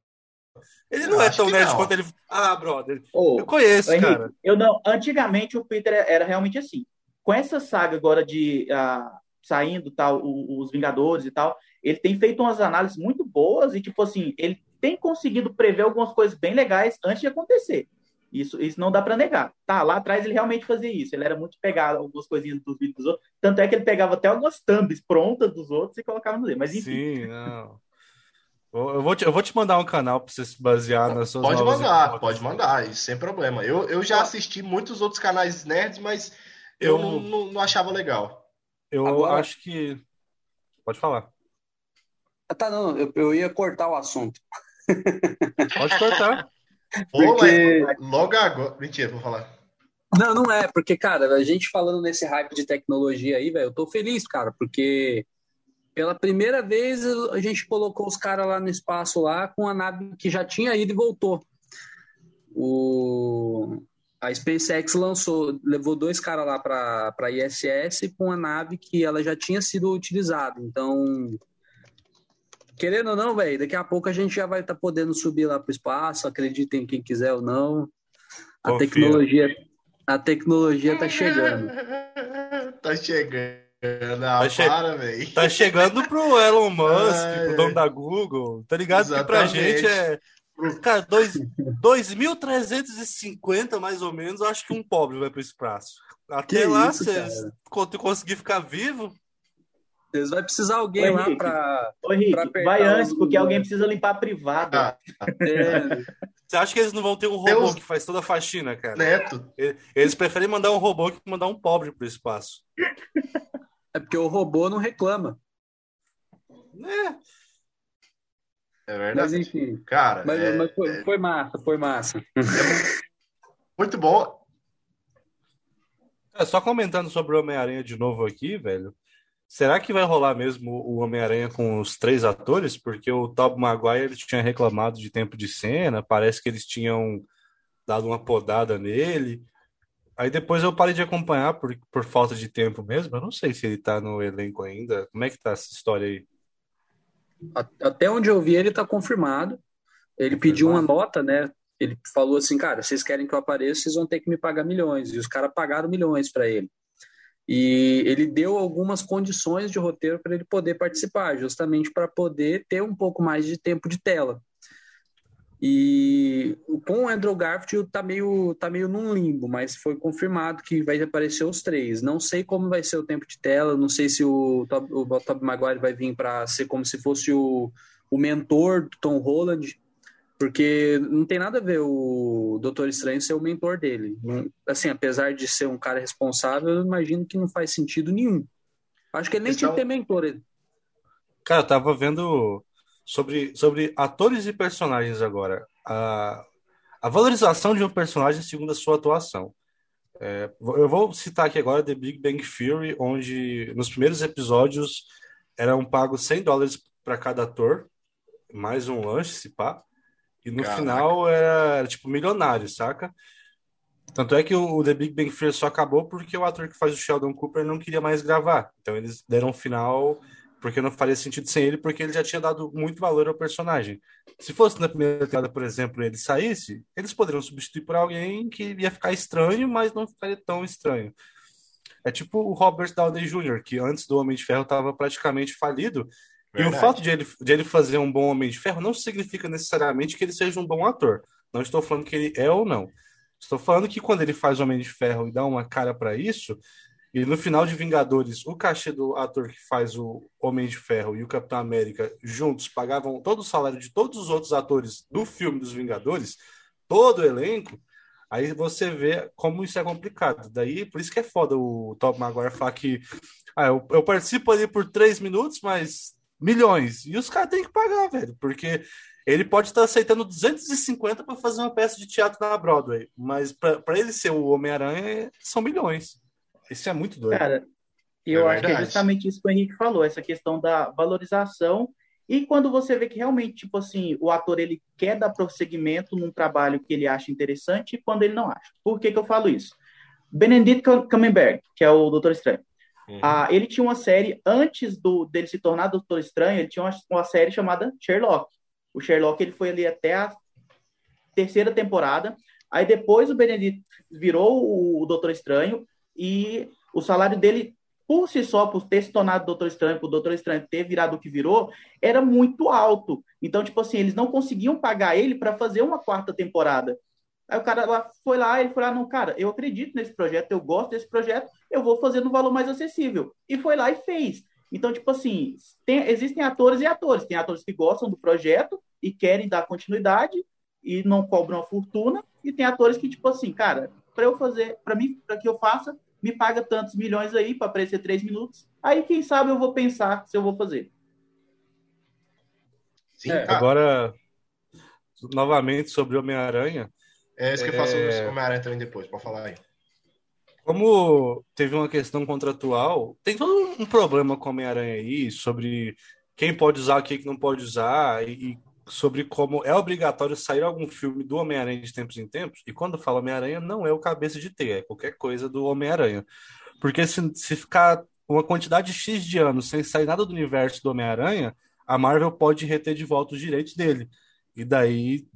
S2: Ele não eu é tão nerd não. quanto ele. Ah, brother. Oh, eu conheço, Henrique, cara.
S4: Eu não. Antigamente o Peter era realmente assim. Com essa saga agora de uh, saindo tal, os Vingadores e tal, ele tem feito umas análises muito boas e, tipo assim, ele tem conseguido prever algumas coisas bem legais antes de acontecer. Isso, isso não dá para negar. Tá, lá atrás ele realmente fazia isso. Ele era muito pegado algumas coisinhas dos vídeos dos outros. Tanto é que ele pegava até algumas thumbs prontas dos outros e colocava no dele. Mas enfim.
S2: Sim, não. Eu vou, te, eu vou te mandar um canal para você se basear nas suas
S1: Pode mandar, pode mandar, isso sem problema. Eu, eu já assisti muitos outros canais nerds, mas eu, eu não, não, não, achava legal.
S2: Eu Agora... acho que. Pode falar.
S3: Ah, tá, não, eu, eu ia cortar o assunto.
S2: Pode cortar.
S1: Porque... logo agora. Mentira, vou falar.
S3: Não, não é, porque, cara, a gente falando nesse hype de tecnologia aí, velho, eu tô feliz, cara, porque pela primeira vez a gente colocou os caras lá no espaço lá com a nave que já tinha ido e voltou. O... A SpaceX lançou, levou dois caras lá para a ISS com a nave que ela já tinha sido utilizada. Então, querendo ou não, velho, daqui a pouco a gente já vai estar tá podendo subir lá para o espaço, acreditem quem quiser ou não. A Confia. tecnologia a tecnologia tá chegando.
S1: tá chegando. Não, tá, che para,
S2: tá chegando pro Elon Musk, Ai, pro dono da Google. Tá ligado exatamente. que pra gente é. Cara, 2.350 mais ou menos, eu acho que um pobre vai pro espaço. Até que lá, isso, você conseguir ficar vivo,
S3: vocês vai precisar alguém Ô, lá para.
S4: Vai antes, porque alguém precisa limpar a privada. Ah.
S2: É. Você acha que eles não vão ter um robô Deus... que faz toda a faxina, cara?
S1: Neto.
S2: Eles preferem mandar um robô que mandar um pobre pro espaço.
S3: É porque o robô não reclama.
S1: É. É verdade.
S3: Mas enfim.
S1: Cara.
S3: Mas, é, mas foi, é... foi, massa, foi massa.
S1: Muito bom.
S2: É, só comentando sobre o Homem-Aranha de novo aqui, velho. Será que vai rolar mesmo o Homem-Aranha com os três atores? Porque o Tobey Maguire ele tinha reclamado de tempo de cena, parece que eles tinham dado uma podada nele. Aí depois eu parei de acompanhar por, por falta de tempo mesmo. Eu não sei se ele tá no elenco ainda. Como é que tá essa história aí?
S3: Até onde eu vi, ele tá confirmado. Ele confirmado. pediu uma nota, né? Ele falou assim, cara, vocês querem que eu apareça, vocês vão ter que me pagar milhões. E os caras pagaram milhões para ele. E ele deu algumas condições de roteiro para ele poder participar, justamente para poder ter um pouco mais de tempo de tela. E com o Andrew Garfield tá meio, tá meio num limbo, mas foi confirmado que vai aparecer os três. Não sei como vai ser o tempo de tela, não sei se o Tob, o Maguire vai vir para ser como se fosse o, o mentor do Tom Holland, porque não tem nada a ver o Doutor Estranho ser o mentor dele. Assim, apesar de ser um cara responsável, eu imagino que não faz sentido nenhum. Acho que ele nem tinha que ter mentor.
S2: Cara, eu tava vendo sobre, sobre atores e personagens agora. A, a valorização de um personagem segundo a sua atuação. É, eu vou citar aqui agora The Big Bang Theory, onde nos primeiros episódios eram pagos 100 dólares para cada ator, mais um lanche, se pá. E no Caraca. final era, era, tipo milionário, saca? Tanto é que o The Big Bang Theory só acabou porque o ator que faz o Sheldon Cooper não queria mais gravar. Então eles deram um final porque não faria sentido sem ele, porque ele já tinha dado muito valor ao personagem. Se fosse na primeira temporada, por exemplo, ele saísse, eles poderiam substituir por alguém que ia ficar estranho, mas não ficaria tão estranho. É tipo o Robert Downey Jr., que antes do Homem de Ferro estava praticamente falido. Verdade. E o fato de ele, de ele fazer um bom Homem de Ferro não significa necessariamente que ele seja um bom ator. Não estou falando que ele é ou não. Estou falando que quando ele faz Homem de Ferro e dá uma cara para isso, e no final de Vingadores, o cachê do ator que faz o Homem de Ferro e o Capitão América juntos pagavam todo o salário de todos os outros atores do filme dos Vingadores, todo o elenco. Aí você vê como isso é complicado. Daí, por isso que é foda o Top Maguire falar que ah, eu, eu participo ali por três minutos, mas milhões. E os caras têm que pagar, velho, porque ele pode estar aceitando 250 para fazer uma peça de teatro na Broadway, mas para ele ser o Homem-Aranha são milhões. Isso é muito doido.
S4: Cara, eu é acho que é justamente isso que o Henrique falou, essa questão da valorização. E quando você vê que realmente, tipo assim, o ator ele quer dar prosseguimento num trabalho que ele acha interessante e quando ele não acha. Por que, que eu falo isso? Benedict Cumberbatch, que é o Doutor Estranho. Uhum. Ah, ele tinha uma série, antes do, dele se tornar Doutor Estranho, ele tinha uma, uma série chamada Sherlock. O Sherlock ele foi ali até a terceira temporada. Aí depois o Benedict virou o, o Doutor Estranho e o salário dele, por si só, por ter se tornado Doutor Estranho, por Doutor Estranho ter virado o que virou, era muito alto. Então, tipo assim, eles não conseguiam pagar ele para fazer uma quarta temporada. Aí o cara lá foi lá, ele foi lá, não, cara, eu acredito nesse projeto, eu gosto desse projeto, eu vou fazer no valor mais acessível. E foi lá e fez. Então, tipo assim, tem, existem atores e atores. Tem atores que gostam do projeto e querem dar continuidade e não cobram a fortuna. E tem atores que, tipo assim, cara, para eu fazer, para mim, para que eu faça, me paga tantos milhões aí para aparecer três minutos. Aí, quem sabe, eu vou pensar se eu vou fazer.
S2: Sim, é, agora, novamente sobre Homem-Aranha.
S1: É isso que é... eu faço sobre Homem-Aranha também depois, pode falar aí.
S2: Como teve uma questão contratual, tem todo um problema com Homem-Aranha aí sobre quem pode usar, o que não pode usar, e, sobre como é obrigatório sair algum filme do Homem-Aranha de tempos em tempos, e quando fala Homem-Aranha, não é o cabeça de ter, é qualquer coisa do Homem-Aranha. Porque se, se ficar uma quantidade X de anos sem sair nada do universo do Homem-Aranha, a Marvel pode reter de volta os direitos dele. E daí,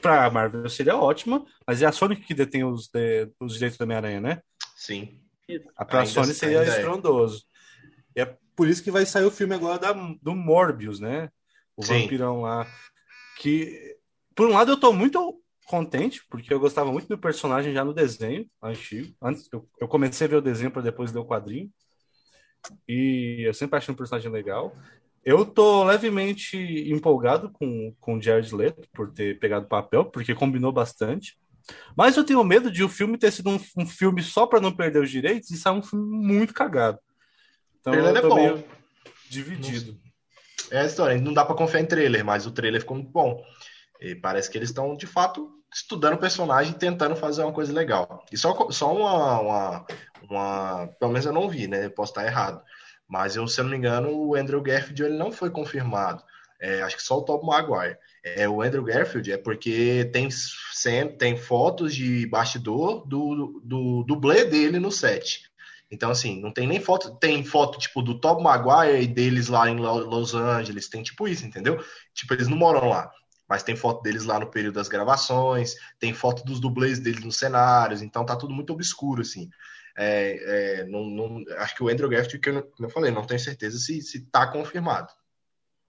S2: para a Marvel seria ótima, mas é a Sony que detém os, de, os direitos do Homem-Aranha, né?
S1: Sim.
S2: A pra Sony seria estrondoso. E é por isso que vai sair o filme agora da, do Morbius, né? O Sim. vampirão lá. Que, por um lado, eu tô muito contente, porque eu gostava muito do personagem já no desenho antigo. Antes, eu, eu comecei a ver o desenho para depois ler o quadrinho. E eu sempre achei um personagem legal. Eu tô levemente empolgado com, com o Jared Leto por ter pegado o papel, porque combinou bastante. Mas eu tenho medo de o filme ter sido um, um filme só para não perder os direitos e sair um filme muito cagado. Então Ele eu é tô é meio dividido.
S1: É a história, não dá para confiar em trailer, mas o trailer ficou muito bom. E parece que eles estão, de fato, estudando o personagem tentando fazer uma coisa legal. E só, só uma, uma, uma, Pelo menos eu não vi, né? Posso estar errado. Mas eu, se eu não me engano, o Andrew Garfield ele não foi confirmado. É, acho que só o Tom Maguire. É, o Andrew Garfield é porque tem, tem fotos de bastidor do, do, do dublê dele no set. Então, assim, não tem nem foto. Tem foto, tipo, do Tom Maguire e deles lá em Los Angeles. Tem tipo isso, entendeu? Tipo, eles não moram lá. Mas tem foto deles lá no período das gravações. Tem foto dos dublês deles nos cenários. Então tá tudo muito obscuro, assim. É, é, não, não, acho que o Andrew Garfield, que eu, como eu falei, não tenho certeza se está confirmado.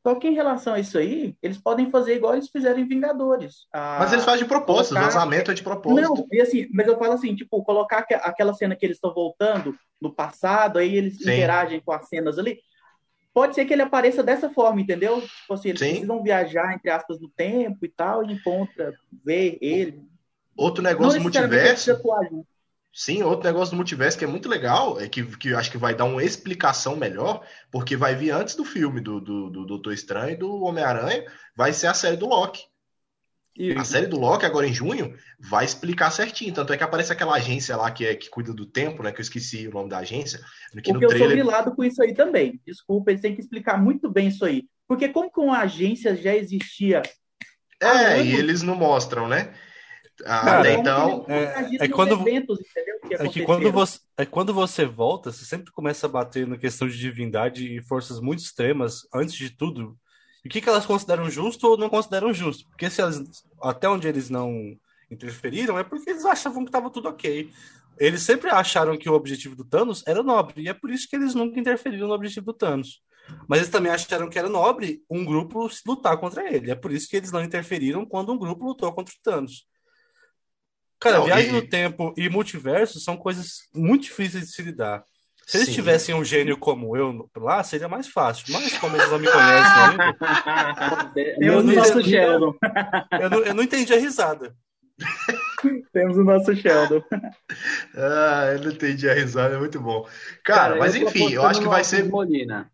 S4: Só que em relação a isso aí, eles podem fazer igual eles fizeram em Vingadores.
S1: mas eles fazem de propósito, colocar... o vazamento é de propósito.
S4: Não, e assim, mas eu falo assim, tipo, colocar aquela cena que eles estão voltando no passado, aí eles Sim. interagem com as cenas ali. Pode ser que ele apareça dessa forma, entendeu? Tipo assim, eles Sim. precisam viajar, entre aspas, no tempo e tal, e encontra, ver ele.
S1: Outro negócio multiverso. Sim, outro negócio do multiverso que é muito legal, é que, que eu acho que vai dar uma explicação melhor, porque vai vir antes do filme do, do, do Doutor Estranho e do Homem-Aranha, vai ser a série do Loki. Isso. A série do Loki, agora em junho, vai explicar certinho. Tanto é que aparece aquela agência lá que, é, que cuida do tempo, né? Que eu esqueci o nome da agência.
S4: Que Porque trailer... eu sou grilado com isso aí também. Desculpa, eles têm que explicar muito bem isso aí. Porque como que uma agência já existia?
S1: É, e eles não mostram, né?
S2: Cara, Até então. É, é quando, eventos, que é que quando você, é quando você volta, você sempre começa a bater na questão de divindade e forças muito extremas, antes de tudo. E o que, que elas consideram justo ou não consideram justo? Porque se elas, até onde eles não interferiram, é porque eles achavam que estava tudo ok. Eles sempre acharam que o objetivo do Thanos era nobre, e é por isso que eles nunca interferiram no objetivo do Thanos. Mas eles também acharam que era nobre um grupo lutar contra ele. É por isso que eles não interferiram quando um grupo lutou contra o Thanos. Cara, não, viagem e... no tempo e multiverso são coisas muito difíceis de se lidar. Se eles Sim. tivessem um gênio como eu lá, seria mais fácil. Mas como eles não me conhecem ainda.
S4: eu, não nosso Sheldon.
S2: Eu não, eu não entendi a risada.
S4: Temos o nosso Sheldon.
S1: ah, eu não entendi a risada, é muito bom. Cara, Cara mas enfim, eu acho que vai ser. Molina.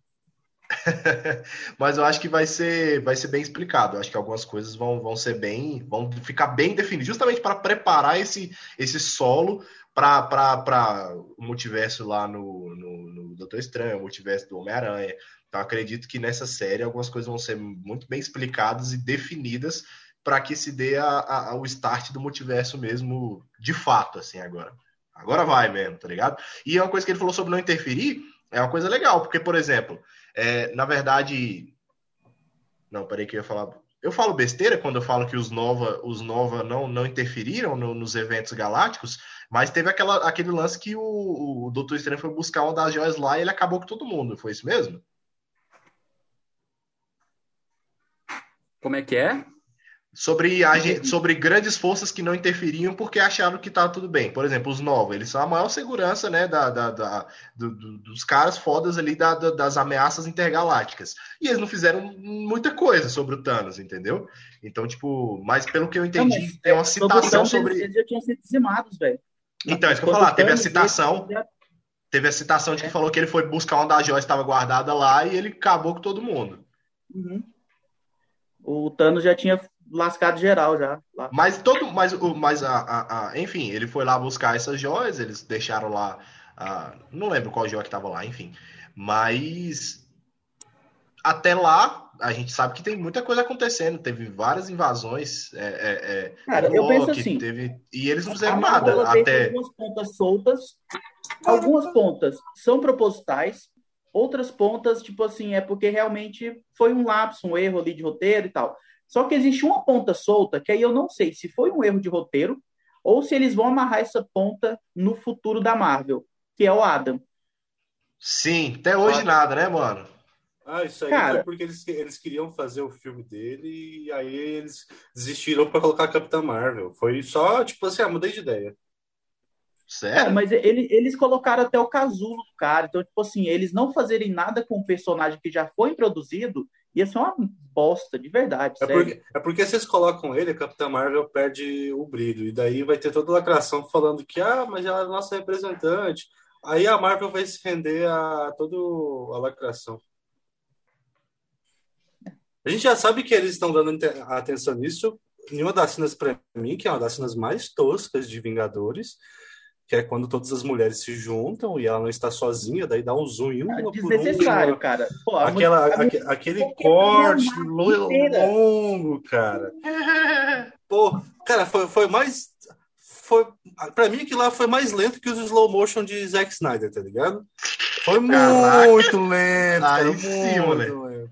S1: Mas eu acho que vai ser, vai ser bem explicado. Eu acho que algumas coisas vão, vão ser bem, vão ficar bem definidas, justamente para preparar esse, esse solo para o multiverso lá no, no, no Doutor Estranho, o multiverso do Homem-Aranha. Então acredito que nessa série algumas coisas vão ser muito bem explicadas e definidas para que se dê a, a, o start do multiverso mesmo de fato, assim, agora. Agora vai mesmo, tá ligado? E é uma coisa que ele falou sobre não interferir, é uma coisa legal, porque, por exemplo, é, na verdade. Não, peraí que eu ia falar. Eu falo besteira quando eu falo que os Nova, os Nova não, não interferiram no, nos eventos galácticos, mas teve aquela, aquele lance que o, o Doutor Estranho foi buscar uma das joias lá e ele acabou com todo mundo. Foi isso mesmo?
S3: Como é que é?
S1: Sobre, a, sobre grandes forças que não interferiam porque acharam que estava tudo bem. Por exemplo, os novos, eles são a maior segurança né, da, da, da do, do, dos caras fodas ali da, das ameaças intergalácticas. E eles não fizeram muita coisa sobre o Thanos, entendeu? Então, tipo, mas pelo que eu entendi, não, tem uma citação sobre.
S4: Eles, já tinham sido dizimados, velho.
S1: Então, é isso que eu falar, teve a citação. Teve a citação de que é. falou que ele foi buscar uma das joias que estava guardada lá e ele acabou com todo mundo.
S4: Uhum. O Thanos já tinha lascado geral já.
S1: Lá. Mas todo, mas, mas a, a, a, enfim, ele foi lá buscar essas joias, eles deixaram lá, a, não lembro qual joia que tava lá, enfim. Mas até lá a gente sabe que tem muita coisa acontecendo, teve várias invasões. É, é,
S4: é Cara, eu penso assim,
S1: teve, e eles não fizeram nada até.
S4: Algumas pontas soltas, algumas pontas são propositais. Outras pontas, tipo assim, é porque realmente foi um lapso, um erro ali de roteiro e tal. Só que existe uma ponta solta que aí eu não sei se foi um erro de roteiro ou se eles vão amarrar essa ponta no futuro da Marvel, que é o Adam.
S1: Sim, até hoje nada, né, mano?
S2: Ah, isso aí Cara, foi porque eles, eles queriam fazer o filme dele e aí eles desistiram para colocar a Capitã Marvel. Foi só, tipo assim, ah, mudei de ideia.
S4: Sério? É, mas ele, eles colocaram até o casulo do cara. Então, tipo assim, eles não fazerem nada com o personagem que já foi introduzido, ia ser uma bosta, de verdade.
S2: É porque, é porque eles colocam ele, a Capitã Marvel perde o brilho. E daí vai ter toda a lacração falando que, ah, mas ela é nossa representante. Aí a Marvel vai se render a toda a lacração. A gente já sabe que eles estão dando atenção nisso. Em uma das cenas, para mim, que é uma das cenas mais toscas de Vingadores, que é quando todas as mulheres se juntam e ela não está sozinha, daí dá um zoom em uma
S4: é desnecessário,
S2: uma.
S4: cara.
S2: Pô, Aquela, aque, aquele corte longo, cara. Pô, cara, foi, foi mais. Foi, pra mim, aquilo lá foi mais lento que os slow motion de Zack Snyder, tá ligado? Foi Caraca. muito lento. Aí cara, sim, muito lento.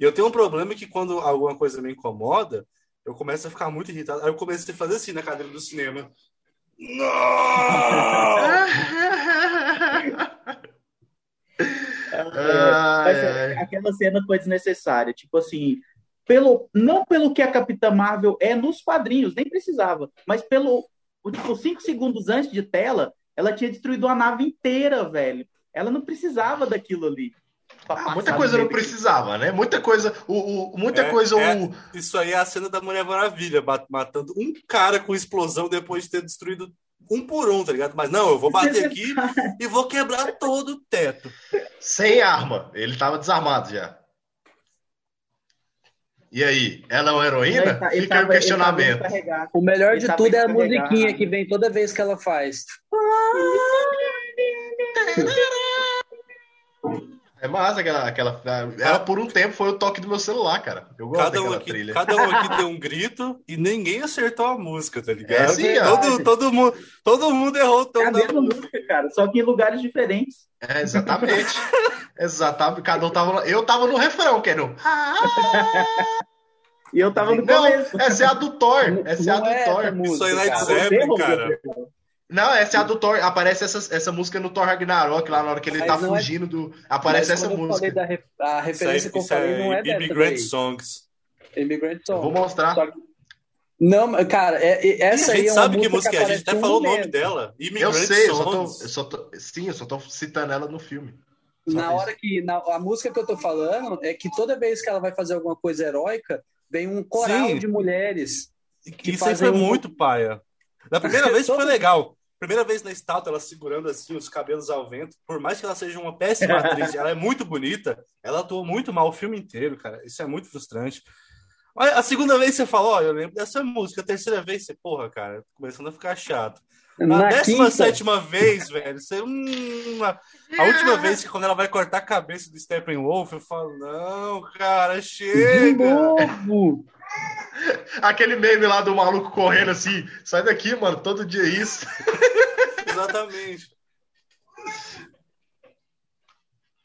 S2: E eu tenho um problema que quando alguma coisa me incomoda, eu começo a ficar muito irritado. Aí eu comecei a fazer assim na cadeira do cinema.
S4: É, aquela cena foi desnecessária. Tipo assim, pelo, não pelo que a Capitã Marvel é nos quadrinhos, nem precisava, mas pelo tipo, cinco segundos antes de tela, ela tinha destruído a nave inteira, velho. Ela não precisava daquilo ali.
S1: Ah, muita coisa não precisava, né? Muita coisa. O, o muita é, coisa. É, o...
S2: Isso aí é a cena da Mulher Maravilha, matando um cara com explosão depois de ter destruído um por um, tá ligado? Mas não, eu vou bater aqui e vou quebrar todo o teto.
S1: Sem arma. Ele tava desarmado já. E aí, ela é uma heroína? Ele tá, ele Fica tava, o questionamento.
S3: O melhor de tudo é a musiquinha que vem toda vez que ela faz.
S1: É massa aquela, aquela. Ela por um tempo foi o toque do meu celular, cara. Eu gosto cada um
S2: aqui,
S1: trilha.
S2: Cada um aqui deu um grito e ninguém acertou a música, tá ligado? É, sim, todo, todo, mundo, todo mundo errou o tom
S4: da música, cara, só que em lugares diferentes.
S1: É, exatamente. exatamente. Cada um tava. Eu tava no refrão, que era no.
S4: E eu tava no não, começo.
S1: Essa é a do Thor. Essa é a do é Thor.
S2: Isso aí é Led Zeppelin, cara.
S1: Não, essa é a do Thor. Aparece essa, essa música no Thor Ragnarok, lá na hora que ele Mas tá é fugindo é... do. Aparece essa música.
S3: Da, a referência que eu falei não é,
S2: é Immigrant Songs.
S3: Immigrant Songs.
S1: vou mostrar.
S3: Não, cara, é, é, essa aí é uma
S2: sabe que música é? A gente até falou o nome dela.
S1: Immigrant eu sei, Songs. Eu só, tô, eu só tô, sim, eu só tô citando ela no filme.
S3: Só na hora que. Na, a música que eu tô falando é que toda vez que ela vai fazer alguma coisa heróica, vem um coral sim. de mulheres.
S2: Que Isso aí foi um... muito paia. Da primeira vez foi legal. Primeira vez na estátua, ela segurando assim os cabelos ao vento. Por mais que ela seja uma péssima atriz, ela é muito bonita. Ela atuou muito mal o filme inteiro, cara. Isso é muito frustrante. A segunda vez você falou, ó, eu lembro dessa música. A terceira vez você, porra, cara, começando a ficar chato. Na, décima sétima vez, velho, você, hum, a última vez que quando ela vai cortar a cabeça do Steppenwolf, eu falo, não, cara, chega. De novo.
S1: Aquele meme lá do maluco correndo assim, sai daqui, mano, todo dia é isso.
S2: Exatamente.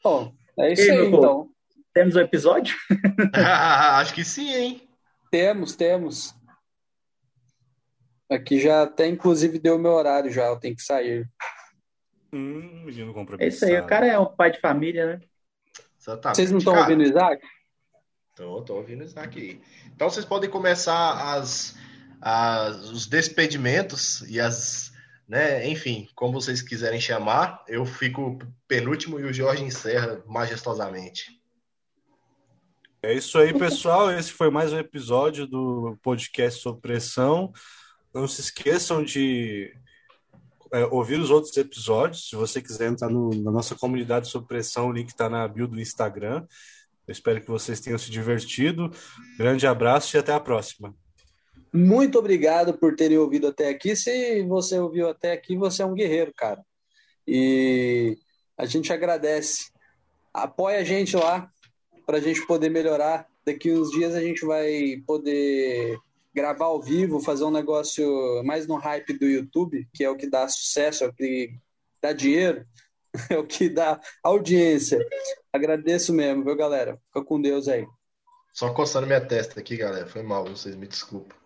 S3: Bom, é isso aí, então.
S4: Temos o um episódio?
S1: acho que sim, hein?
S3: Temos, temos. Aqui já até, inclusive, deu meu horário já, eu tenho que sair.
S2: Hum, menino
S4: É isso aí, o cara é um pai de família, né?
S3: Exatamente. Vocês não estão ouvindo o Isaac?
S1: Tô, tô ouvindo o Isaac aí. Então vocês podem começar as, as, os despedimentos e as, né, enfim, como vocês quiserem chamar. Eu fico penúltimo e o Jorge encerra majestosamente.
S2: É isso aí, pessoal. Esse foi mais um episódio do podcast sobre pressão. Não se esqueçam de é, ouvir os outros episódios. Se você quiser entrar no, na nossa comunidade sobre pressão, o link está na bio do Instagram. Eu espero que vocês tenham se divertido. Grande abraço e até a próxima.
S3: Muito obrigado por terem ouvido até aqui. Se você ouviu até aqui, você é um guerreiro, cara. E a gente agradece. Apoia a gente lá para a gente poder melhorar. Daqui uns dias a gente vai poder gravar ao vivo, fazer um negócio mais no hype do YouTube, que é o que dá sucesso, é o que dá dinheiro. é o que dá audiência. Agradeço mesmo, viu, galera? Fica com Deus aí.
S1: Só coçando minha testa aqui, galera. Foi mal, vocês me desculpem.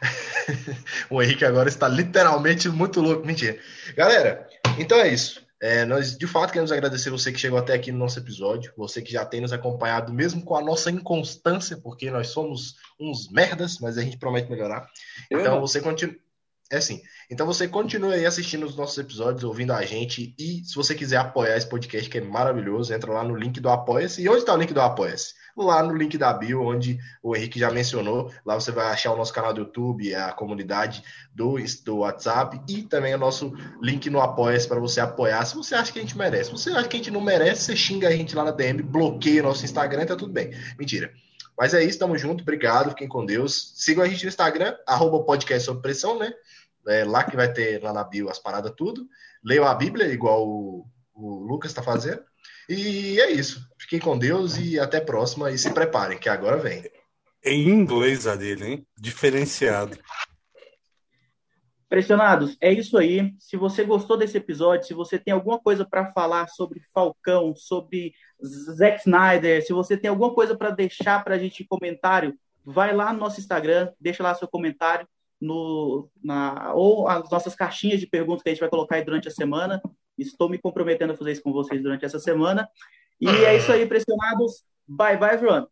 S1: o Henrique agora está literalmente muito louco. Mentira. Galera, então é isso. É, nós de fato queremos agradecer você que chegou até aqui no nosso episódio, você que já tem nos acompanhado, mesmo com a nossa inconstância, porque nós somos uns merdas, mas a gente promete melhorar. Eu então não. você continua. É assim. Então você continua aí assistindo os nossos episódios, ouvindo a gente. E se você quiser apoiar esse podcast, que é maravilhoso, entra lá no link do Apoia-se. E onde está o link do Apoia-se? Lá no link da bio, onde o Henrique já mencionou. Lá você vai achar o nosso canal do YouTube, a comunidade do, do WhatsApp e também o nosso link no Apoia-se para você apoiar. Se você acha que a gente merece. Se você acha que a gente não merece, você xinga a gente lá na DM, bloqueia nosso Instagram, tá tudo bem. Mentira. Mas é isso, tamo junto, obrigado, fiquem com Deus. Sigam a gente no Instagram, arroba podcast sobre pressão, né? É lá que vai ter lá na bio as paradas tudo. Leiam a Bíblia, igual o, o Lucas está fazendo. E é isso. Fiquem com Deus e até a próxima. E se preparem, que agora vem.
S2: Em inglês a dele, hein? Diferenciado.
S4: Pressionados, é isso aí. Se você gostou desse episódio, se você tem alguma coisa para falar sobre Falcão, sobre Zack Snyder, se você tem alguma coisa para deixar para a gente em comentário, vai lá no nosso Instagram, deixa lá seu comentário no, na, ou as nossas caixinhas de perguntas que a gente vai colocar aí durante a semana. Estou me comprometendo a fazer isso com vocês durante essa semana. E é isso aí, pressionados. Bye, bye, everyone.